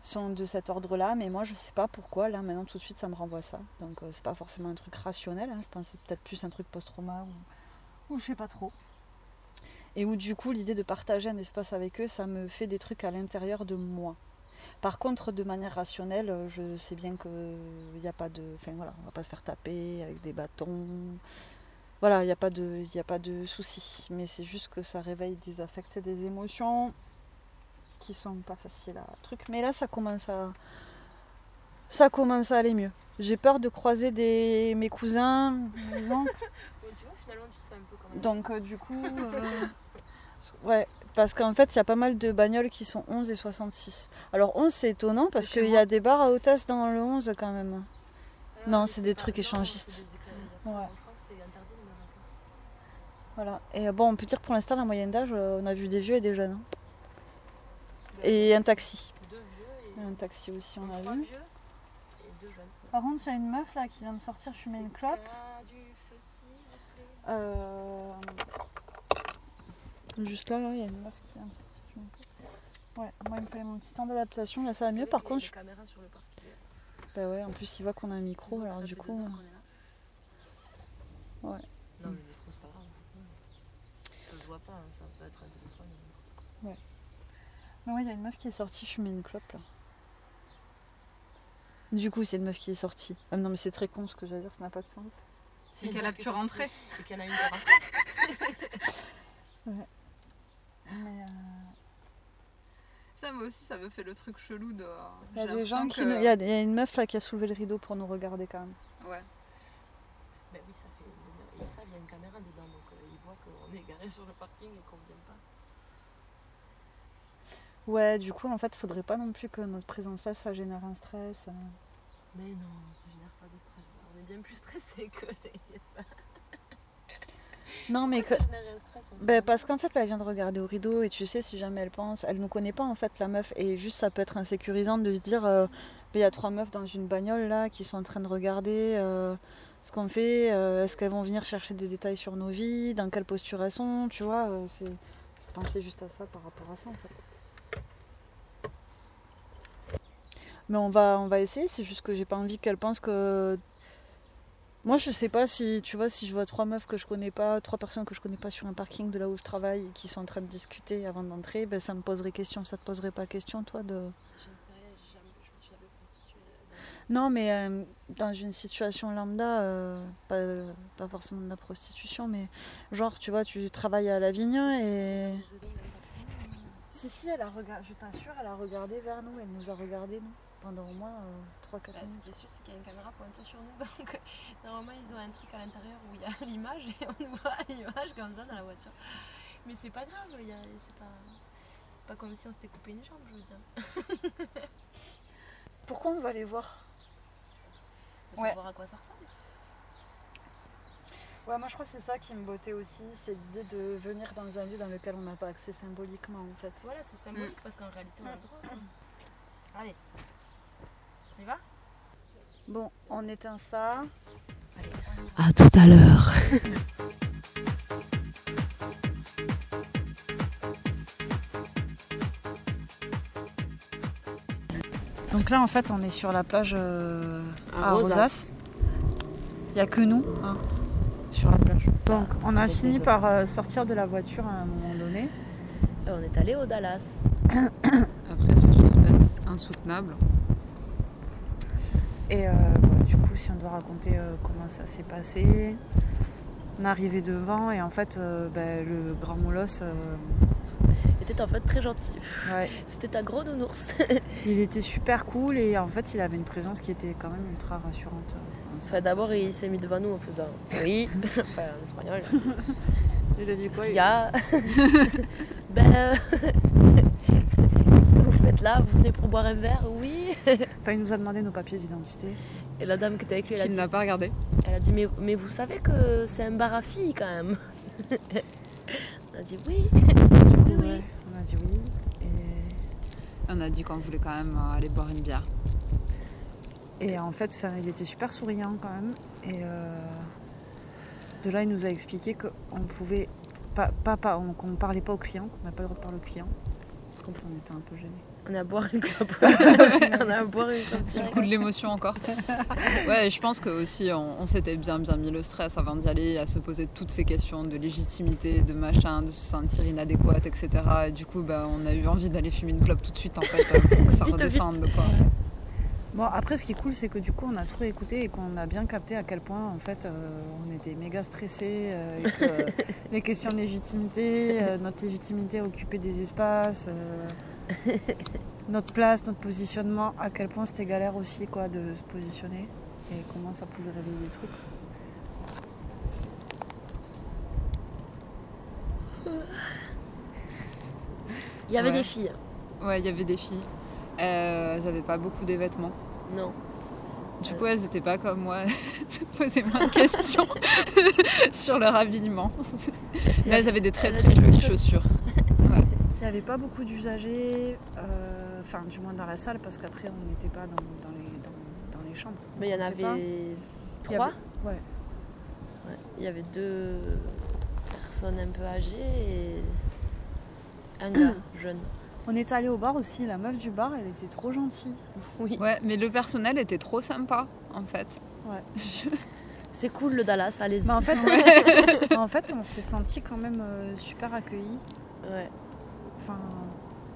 Speaker 4: sont de cet ordre-là, mais moi je sais pas pourquoi là maintenant tout de suite ça me renvoie ça. Donc c'est pas forcément un truc rationnel, hein, je pense c'est peut-être plus un truc post-trauma ou je sais pas trop. Et où du coup l'idée de partager un espace avec eux, ça me fait des trucs à l'intérieur de moi. Par contre, de manière rationnelle, euh, je sais bien qu'il n'y a pas de. Enfin voilà, on va pas se faire taper avec des bâtons. Voilà, il n'y a pas de, y a pas de. Mais c'est juste que ça réveille des affects et des émotions qui sont pas faciles à truc. Mais là, ça commence à. Ça commence à aller mieux. J'ai peur de croiser des, mes cousins, mes oncles.
Speaker 2: tu vois, finalement, tu te sens un peu quand même.
Speaker 4: Donc euh, du coup, euh, ouais, parce qu'en fait, il y a pas mal de bagnoles qui sont 11 et 66. Alors 11, c'est étonnant parce qu'il y a des bars à hôtesse dans le 11 quand même.
Speaker 2: Ah,
Speaker 4: non, c'est des trucs échangistes.
Speaker 2: des
Speaker 4: Ouais.
Speaker 2: En France, c'est interdit de mettre en place.
Speaker 4: Voilà. Et euh, bon, on peut dire que pour l'instant, la moyenne d'âge, on a vu des vieux et des jeunes. hein.
Speaker 2: Ben,
Speaker 4: Et un taxi.
Speaker 2: Deux vieux et
Speaker 4: Un taxi aussi, on a vu.
Speaker 2: vieux et deux jeunes.
Speaker 4: Par contre, il y a une meuf là qui vient de sortir fumer une clope. Euh, Juste là, il y a une meuf qui une clope. Ouais, moi il me fallait mon petit temps d'adaptation, là ça va mieux. Par contre, je- bah ouais, en plus il voit qu'on a un micro, alors du coup. euh,
Speaker 2: est.
Speaker 4: Ouais.
Speaker 2: Non, mais le micro, c'est pas grave. Ça se voit pas, hein, ça peut être un téléphone.
Speaker 4: Mais ouais, il y a une meuf qui est sortie fumer une clope là. Du coup, c'est une meuf qui est sortie. Ah, non, mais c'est très con ce que j'allais dire, ça n'a pas de sens.
Speaker 3: C'est qu'elle a pu rentrer.
Speaker 2: C'est qu'il y en a une qui rentrée.
Speaker 4: Mais, euh,
Speaker 3: Ça, moi aussi, ça me fait le truc chelou de.
Speaker 4: Il y a
Speaker 3: j'ai
Speaker 4: des gens
Speaker 3: l'impression
Speaker 4: qui.
Speaker 3: que-
Speaker 4: nous- Il y, a, il y a une meuf là qui a soulevé le rideau pour nous regarder quand même.
Speaker 3: Ouais.
Speaker 2: Ben oui, ça fait une ils savent, il y a une caméra dedans, donc euh, ils voient qu'on est garé sur le parking et qu'on vient pas.
Speaker 4: Ouais, du coup, en fait, faudrait pas non plus que notre présence là, ça génère un stress. euh.
Speaker 2: Mais non, ça génère pas de stress. On est bien plus stressé que t'inquiète pas.
Speaker 4: Non, mais que.
Speaker 2: On
Speaker 4: Ben, parce qu'en fait, là, elle vient de regarder au rideau et tu sais, si jamais elle pense, elle nous connaît pas en fait, la meuf, et juste ça peut être insécurisant de se dire, euh, Ben, il y a trois meufs dans une bagnole là qui sont en train de regarder euh, ce qu'on fait, euh, est-ce qu'elles vont venir chercher des détails sur nos vies, dans quelle posture elles sont, tu vois, c'est. Pensais juste à ça par rapport à ça en fait. Mais on va, on va essayer, c'est juste que j'ai pas envie qu'elle pense que moi, je sais pas si, tu vois, si je vois trois meufs que je connais pas, trois personnes que je connais pas sur un parking de là où je travaille et qui sont en train de discuter avant d'entrer, ben, ça me poserait question. Ça te poserait pas question, toi, de. Non, mais euh, dans une situation lambda, euh, pas, pas forcément de la prostitution, mais genre, tu vois, tu travailles à l'Avignon et. Si, si, elle a regardé, je t'assure, elle a regardé vers nous, elle nous a regardé, nous, pendant au moins 3-4
Speaker 2: Bah, ce
Speaker 4: minutes.
Speaker 2: qui est sûr, c'est qu'il y a une caméra pointée sur nous. Donc, normalement, ils ont un truc à l'intérieur où il y a l'image et on voit l'image comme ça dans la voiture. Mais c'est pas grave, il y a- c'est pas, c'est pas comme si on s'était coupé une jambe, je veux dire.
Speaker 4: Pourquoi on va les voir?
Speaker 2: On
Speaker 3: Ouais.
Speaker 2: va voir à quoi ça ressemble.
Speaker 4: Ouais, moi je crois que c'est ça qui me bottait aussi, c'est l'idée de venir dans un lieu dans lequel on n'a pas accès symboliquement en fait.
Speaker 2: Voilà, c'est symbolique parce qu'en réalité, on a le droit. hein. Allez, on y va?
Speaker 4: Bon, on éteint ça.
Speaker 2: À tout à l'heure.
Speaker 4: Donc là en fait on est sur la plage euh,
Speaker 2: À
Speaker 4: à
Speaker 2: Rosas.
Speaker 4: Rosas. Il n'y a que nous hein, sur la plage. Donc on a
Speaker 2: c'est
Speaker 4: fini par euh, sortir de la voiture à un moment donné.
Speaker 2: On est allé au Dallas.
Speaker 3: Après, ce suspense insoutenable.
Speaker 4: Et euh, du coup si on doit raconter euh, comment ça s'est passé. On est arrivé devant et en fait euh, ben, le grand molosse, euh,
Speaker 2: était en fait très gentil.
Speaker 4: ouais,
Speaker 2: C'était un gros nounours.
Speaker 4: il était super cool et en fait il avait une présence qui était quand même ultra rassurante.
Speaker 2: Enfin, D'abord, il s'est mis devant nous en faisant oui, enfin en espagnol.
Speaker 4: Il a dit quoi
Speaker 2: a Ben. Qu'est-ce que vous faites là? Vous venez pour boire un verre? Oui.
Speaker 4: Enfin, il nous a demandé nos papiers d'identité.
Speaker 2: Et la dame qui était avec lui, elle a dit,
Speaker 3: n'a pas regardé.
Speaker 2: elle a dit mais, mais vous savez que c'est un bar à filles quand même On a dit oui.
Speaker 4: Du coup,
Speaker 2: Oui, oui.
Speaker 4: ouais, on a dit oui. Et,
Speaker 3: On a dit qu'on voulait quand même euh, aller boire une bière.
Speaker 4: et en fait, enfin, il était super souriant quand même. Et euh, de là, il nous a expliqué qu'on pouvait pas, pas, pas on- qu'on ne parlait pas aux clients, qu'on n'a pas le droit de parler aux clients. En fait, on était un peu gênés.
Speaker 2: On a à boire une clope. on a à boire une clope.
Speaker 3: Sur le coup de l'émotion encore. Ouais, je pense que aussi on, on s'était bien bien mis le stress avant d'y aller, à se poser toutes ces questions de légitimité, de machin, de se sentir inadéquate, etc. Et du coup, bah, on a eu envie d'aller fumer une clope tout de suite en fait, pour que ça
Speaker 2: Vite,
Speaker 3: redescende. Quoi.
Speaker 4: Bon, après, ce qui est cool, c'est que du coup, on a tout écouté et qu'on a bien capté à quel point, en fait, euh, on était méga stressés euh, et que les questions de légitimité, euh, notre légitimité à occuper des espaces, euh, notre place, notre positionnement, à quel point c'était galère aussi, quoi, de se positionner et comment ça pouvait réveiller des trucs.
Speaker 2: Il y avait
Speaker 3: Ouais.
Speaker 2: des filles.
Speaker 3: Ouais, il y avait des filles. Euh, elles n'avaient pas beaucoup de vêtements.
Speaker 2: Non.
Speaker 3: Du coup, elles n'étaient pas comme moi, se poser moins de questions sur leur habillement. Mais elles avaient des très très jolies
Speaker 2: chaussures.
Speaker 4: Il n'y avait pas beaucoup d'usagers, euh, enfin, du moins dans la salle, parce qu'après, on n'était pas dans, dans les, dans, dans les chambres.
Speaker 2: Mais il y en avait
Speaker 4: pas. Il y
Speaker 2: trois.
Speaker 4: avait- ouais.
Speaker 2: Ouais. Il y avait deux personnes un peu âgées et un gars jeune.
Speaker 4: On est allé au bar aussi, la meuf du bar, elle était trop gentille.
Speaker 2: Oui.
Speaker 3: Ouais, mais le personnel était trop sympa en fait.
Speaker 4: Ouais.
Speaker 2: C'est cool le Dallas, allez-y.
Speaker 4: Mais en fait, en fait on s'est senti quand même euh, super accueillis.
Speaker 2: Ouais.
Speaker 4: Enfin,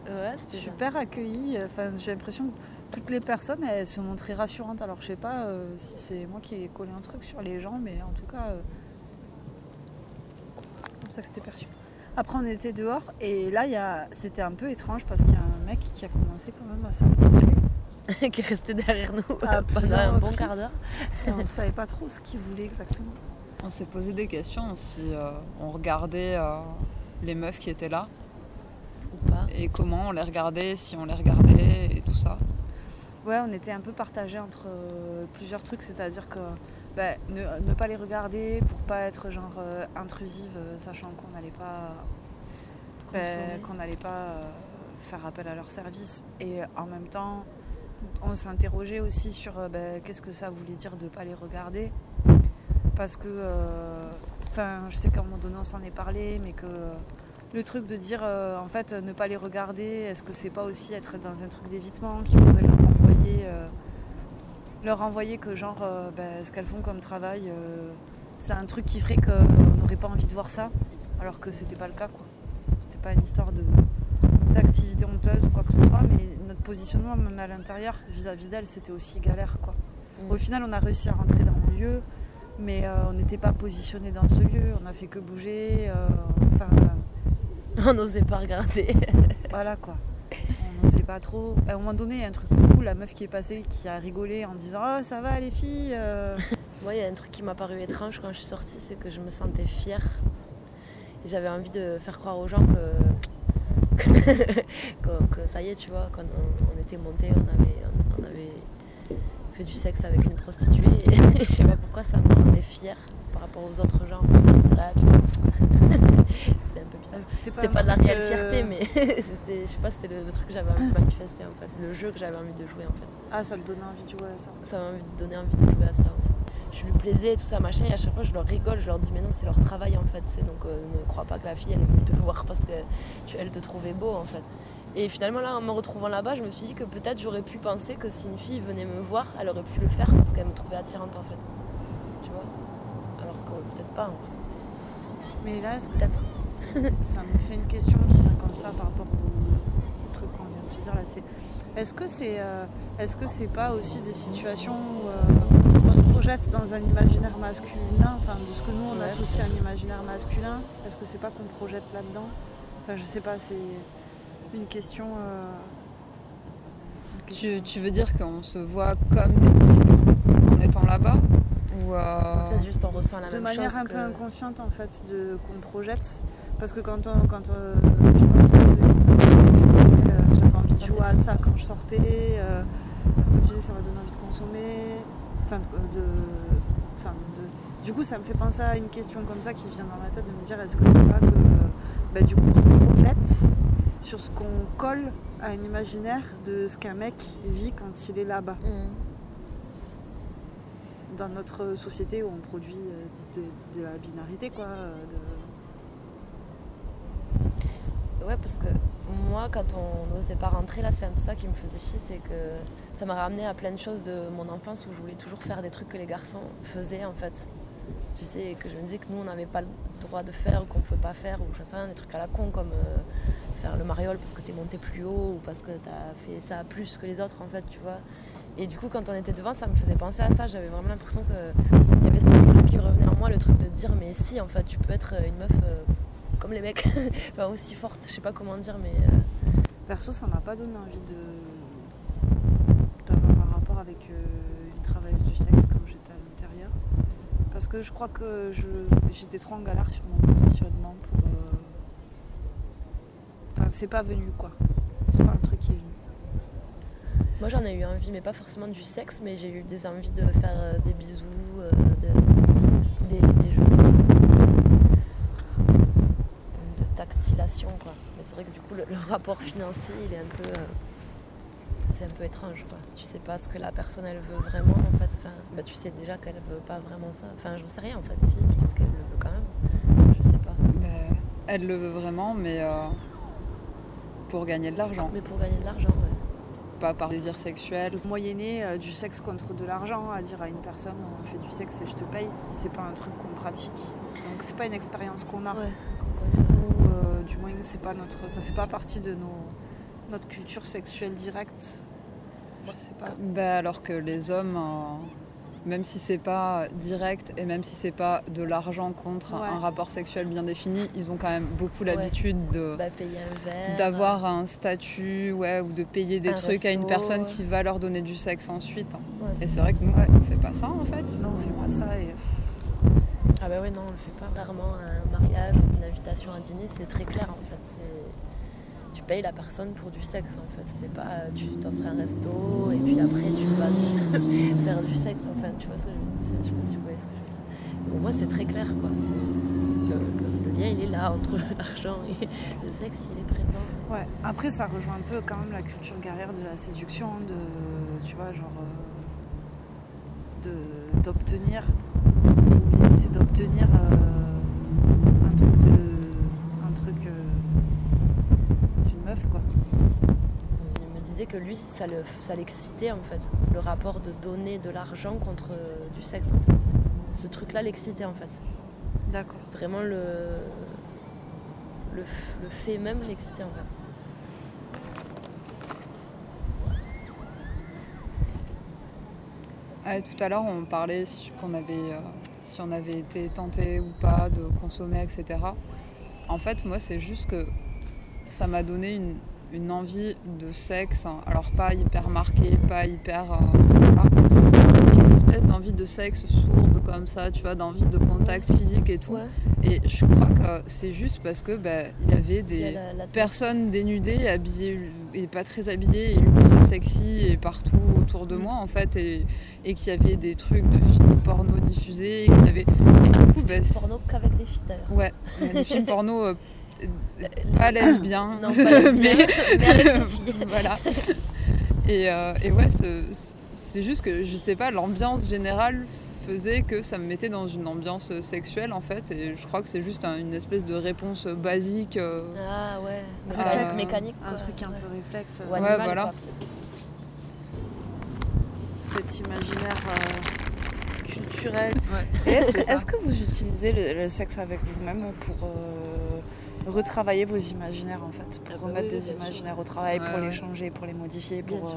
Speaker 2: Ouais, c'était
Speaker 4: super accueillis. Enfin, j'ai l'impression toutes les personnes, elles se montraient rassurantes. Alors je sais pas euh, si c'est moi qui ai collé un truc sur les gens, mais en tout cas, euh, c'est comme ça que c'était perçu. Après, on était dehors et là, il y a... c'était un peu étrange parce qu'il y a un mec qui a commencé quand même à s'approcher.
Speaker 2: qui est resté derrière nous
Speaker 4: À
Speaker 2: pendant un bon quart d'heure.
Speaker 4: Et on ne savait pas trop ce qu'il voulait exactement.
Speaker 3: On s'est posé des questions si euh, on regardait euh, les meufs qui étaient là
Speaker 2: Ou pas.
Speaker 3: et comment on les regardait, si on les regardait et tout ça.
Speaker 4: Ouais, on était un peu partagés entre euh, plusieurs trucs, c'est-à-dire que bah, ne, ne pas les regarder pour pas être genre euh, intrusive, euh, sachant qu'on n'allait pas bah, qu'on n'allait pas euh, faire appel à leur service. Et en même temps, on s'interrogeait aussi sur euh, bah, qu'est-ce que ça voulait dire de pas les regarder, parce que, euh, enfin, je sais qu'à un moment donné on s'en est parlé, mais que le truc de dire euh, en fait ne pas les regarder, est-ce que c'est pas aussi être dans un truc d'évitement qui pourrait leur envoyer, euh, leur renvoyer que genre euh, ben, ce qu'elles font comme travail, c'est un truc qui ferait qu'on n'aurait pas envie de voir ça, alors que c'était pas le cas quoi. C'était pas une histoire de d'activité honteuse ou quoi que ce soit, mais notre positionnement même à l'intérieur vis-à-vis d'elles c'était aussi galère quoi.
Speaker 2: Mm.
Speaker 4: Au final on a réussi à rentrer dans le lieu, mais on n'était pas positionné dans ce lieu, on a fait que bouger, enfin.
Speaker 2: On n'osait pas regarder.
Speaker 4: Voilà quoi. On ne sait pas trop. À un moment donné, il y a un truc trop cool, la meuf qui est passée, qui a rigolé en disant Ah, ça va les filles euh.
Speaker 2: Moi, il y a un truc qui m'a paru étrange quand je suis sortie, c'est que je me sentais fière. J'avais envie de faire croire aux gens que, que, que ça y est, tu vois, quand on, on était monté, on avait, on, on avait fait du sexe avec une prostituée. Et je sais pas pourquoi ça me rendait fière par rapport aux autres gens. Tu vois,
Speaker 4: c'était pas,
Speaker 2: de la réelle
Speaker 4: euh,
Speaker 2: fierté, mais c'était, je sais pas, c'était le, le truc que j'avais envie de manifester en fait, le jeu que j'avais envie de jouer en fait.
Speaker 4: Ah, ça te donnait envie de jouer à ça.
Speaker 2: Ça m'a envie de donner envie de jouer à ça. en fait. Je lui plaisais, tout ça, machin, et à chaque fois je leur rigole, je leur dis, mais non, c'est leur travail en fait. C'est donc, euh, ne crois pas que la fille elle est venue te voir parce que tu, elle te trouvait beau en fait. Et finalement, là, en me retrouvant là-bas, je me suis dit que peut-être j'aurais pu penser que si une fille venait me voir, elle aurait pu le faire parce qu'elle me trouvait attirante en fait. Tu vois? Alors que peut-être pas en fait.
Speaker 4: Mais là, est-ce que
Speaker 2: Peut-être.
Speaker 4: ça me fait une question qui vient comme ça par rapport au truc qu'on vient de se dire là. C'est est-ce que c'est euh, est-ce que c'est pas aussi des situations où euh, on se projette dans un imaginaire masculin, enfin de ce que nous on
Speaker 2: Ouais,
Speaker 4: associe à un imaginaire masculin, est-ce que c'est pas qu'on projette là-dedans? Enfin, je sais pas, c'est une question. euh, une question-
Speaker 3: Tu, tu veux dire qu'on se voit comme des types en étant là-bas? Ou euh,
Speaker 2: Peut-être juste on ressent la
Speaker 4: de
Speaker 2: même
Speaker 4: manière
Speaker 2: chose
Speaker 4: un
Speaker 2: que...
Speaker 4: peu inconsciente en fait de qu'on projette parce que quand on quand euh, tu vois ça faisait comme ça, euh, envie de jouer à ça quand je sortais euh, quand on disait ça m'a donné envie de consommer enfin de, de- enfin de du coup ça me fait penser à une question comme ça qui vient dans ma tête de me dire est-ce que c'est pas que euh, bah, du coup on se projette sur ce qu'on colle à un imaginaire de ce qu'un mec vit quand il est là-bas
Speaker 2: Mhm.
Speaker 4: dans notre société où on produit euh, de, de la binarité quoi euh, de-
Speaker 2: Ouais, parce que moi, quand on n'osait pas rentrer, là, c'est un peu ça qui me faisait chier, c'est que ça m'a ramené à plein de choses de mon enfance où je voulais toujours faire des trucs que les garçons faisaient, en fait. Tu sais, que je me disais que nous, on n'avait pas le droit de faire, qu'on pouvait pas faire, ou je sais rien, des trucs à la con, comme euh, faire le mariole parce que t'es monté plus haut, ou parce que t'as fait ça plus que les autres, en fait, tu vois. Et du coup, quand on était devant, ça me faisait penser à ça. J'avais vraiment l'impression qu'il y avait ce truc qui revenait en moi, le truc de dire, mais si, en fait, tu peux être une meuf euh, comme les mecs, enfin aussi forte, je sais pas comment dire, mais euh,
Speaker 4: perso ça m'a pas donné envie de d'avoir un rapport avec euh, une travailleuse du sexe quand j'étais à l'intérieur. Parce que je crois que je j'étais trop en galère sur mon positionnement pour euh, enfin c'est pas venu quoi. C'est pas un truc qui est venu.
Speaker 2: Moi j'en ai eu envie, mais pas forcément du sexe, mais j'ai eu des envies de faire euh, des bisous, euh, de- des, des jeux de tactilation, quoi. Mais c'est vrai que du coup, le, le rapport financier, il est un peu. euh, c'est un peu étrange, quoi. Tu sais pas ce que la personne elle veut vraiment, en fait. Enfin, bah, tu sais déjà qu'elle veut pas vraiment ça. Enfin, je sais rien, en fait. Si, peut-être qu'elle le veut quand même. Je sais pas.
Speaker 3: ben, elle le veut vraiment, mais euh, pour gagner de l'argent,
Speaker 2: Mais pour gagner de l'argent, ouais.
Speaker 3: pas par désir sexuel.
Speaker 4: moyenner euh, du sexe contre de l'argent à dire à une personne on fait du sexe et je te paye c'est pas un truc qu'on pratique donc c'est pas une expérience qu'on a
Speaker 2: Ouais.
Speaker 4: Du moins c'est pas notre ça fait pas partie de nos notre culture sexuelle directe Je sais pas.
Speaker 3: Bah, alors que les hommes, euh, même si c'est pas direct et même si c'est pas de l'argent contre
Speaker 4: Ouais.
Speaker 3: un rapport sexuel bien défini, ils ont quand même beaucoup
Speaker 2: Ouais.
Speaker 3: l'habitude de
Speaker 2: Bah, payer un verre.
Speaker 3: d'avoir un statut, ouais, ou de payer des trucs à une personne
Speaker 2: ouais.
Speaker 3: qui va leur donner du sexe ensuite.
Speaker 2: Ouais.
Speaker 3: Et c'est vrai que nous,
Speaker 4: Ouais.
Speaker 3: on fait pas ça en fait.
Speaker 4: Non, on fait pas ça. Et...
Speaker 2: Ah bah ouais, non, on le fait pas. Rarement un mariage une invitation à dîner, c'est très clair en fait. C'est... Tu payes la personne pour du sexe en fait. C'est pas euh, tu t'offres un resto et puis après tu vas faire du sexe. Enfin, tu vois ce que je veux dire? Je sais pas si vous voyez ce que je veux dire. Pour moi, c'est très clair quoi. Le, lien il est là entre l'argent et le sexe, il est présent.
Speaker 4: Ouais. Après, ça rejoint un peu quand même la culture guerrière de la séduction, de, tu vois, genre, euh, de, d'obtenir, c'est d'obtenir euh, un truc de, un truc euh, d'une meuf, quoi.
Speaker 2: Il me disait que lui, ça, le, ça l'excitait en fait. Le rapport de donner de l'argent contre euh, du sexe en fait. Ce truc-là l'excitait en fait.
Speaker 4: D'accord.
Speaker 2: Vraiment le, le, f- le fait même l'excitait en fait.
Speaker 3: Tout à l'heure, on parlait qu'on avait, euh, si on avait été tenté ou pas de consommer, etc. En fait, moi, c'est juste que ça m'a donné une, une envie de sexe, hein. alors pas hyper marquée, pas hyper. euh, voilà. une espèce d'envie de sexe sourde comme ça, tu vois, d'envie de contact physique et tout. Et je crois que c'est juste parce que bah, il y avait
Speaker 2: y
Speaker 3: des
Speaker 2: la- la-
Speaker 3: personnes dénudées, habillées et pas très habillées, et ultra sexy et partout autour de
Speaker 4: Mm.
Speaker 3: moi en fait, et, et qu'il y avait des trucs de films porno diffusés, et qu'il y avait. Et du coup, bah,
Speaker 2: porno qu'avec des filles d'ailleurs.
Speaker 3: Ouais, des films porno euh, pas lesbiens,
Speaker 2: Non, pas lesbiens,
Speaker 3: mais,
Speaker 2: mais avec des filles.
Speaker 3: voilà. Et, euh, et ouais, c'est juste que je sais pas, l'ambiance générale faisait que ça me mettait dans une ambiance sexuelle en fait, et je crois que c'est juste un- une espèce de réponse basique. euh,
Speaker 2: Ah ouais,
Speaker 3: Ah,
Speaker 2: mécanique,
Speaker 3: euh,
Speaker 2: mécanique
Speaker 4: Un truc un
Speaker 2: ouais.
Speaker 4: peu réflexe.
Speaker 2: Ou
Speaker 4: euh,
Speaker 3: Ouais,
Speaker 2: animal,
Speaker 3: voilà.
Speaker 2: quoi.
Speaker 4: Cet imaginaire euh, culturel.
Speaker 3: Ouais.
Speaker 4: Est-ce, que, que vous utilisez le, le sexe avec vous-même pour euh, retravailler vos imaginaires en fait? Pour
Speaker 2: Ah bah
Speaker 4: remettre
Speaker 2: oui,
Speaker 4: des
Speaker 2: sûr.
Speaker 4: imaginaires au travail,
Speaker 3: Ouais,
Speaker 4: pour les changer, pour les modifier, pour.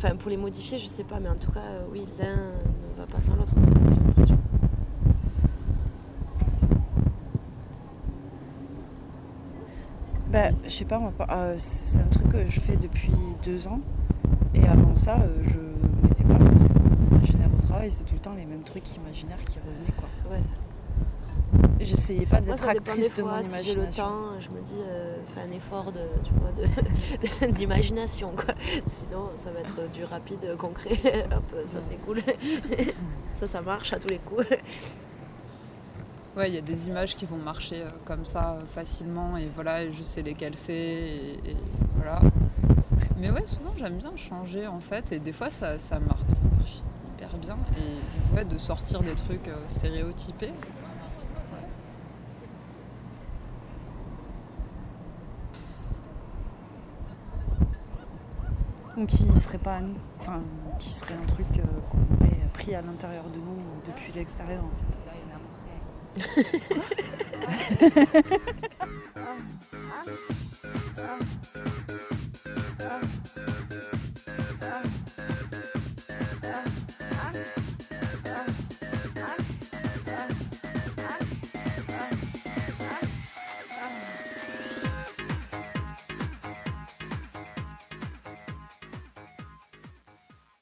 Speaker 2: Enfin, pour les modifier, je sais pas, mais en tout cas, euh, oui, l'un ne va pas sans l'autre. en fait.
Speaker 4: Bah, je sais pas, moi, euh, c'est un truc que je fais depuis deux ans. Et avant ça, euh, je mettais pas forcément imaginaire au travail. C'est tout le temps les mêmes trucs imaginaires qui revenaient, quoi.
Speaker 2: Ouais.
Speaker 4: J'essayais pas d'être
Speaker 2: des
Speaker 4: actrice de mon
Speaker 2: Si j'ai le temps, je me dis, euh, fais un effort de, tu vois, d'imagination, quoi. Sinon, ça va être du rapide, concret. Hop, ça c'est cool. ça, ça marche à tous les coups.
Speaker 3: Ouais, il y a des images qui vont marcher euh, comme ça euh, facilement et voilà, je sais lesquelles c'est et, et voilà. Mais ouais, souvent j'aime bien changer en fait et des fois ça, ça, marche, ça marche hyper bien et ouais, de sortir des trucs euh, stéréotypés.
Speaker 4: Ou qui serait pas à nous. Enfin, qui serait un truc euh, qu'on aurait pris à l'intérieur de nous depuis l'extérieur en fait.
Speaker 5: Ah, ah, ah.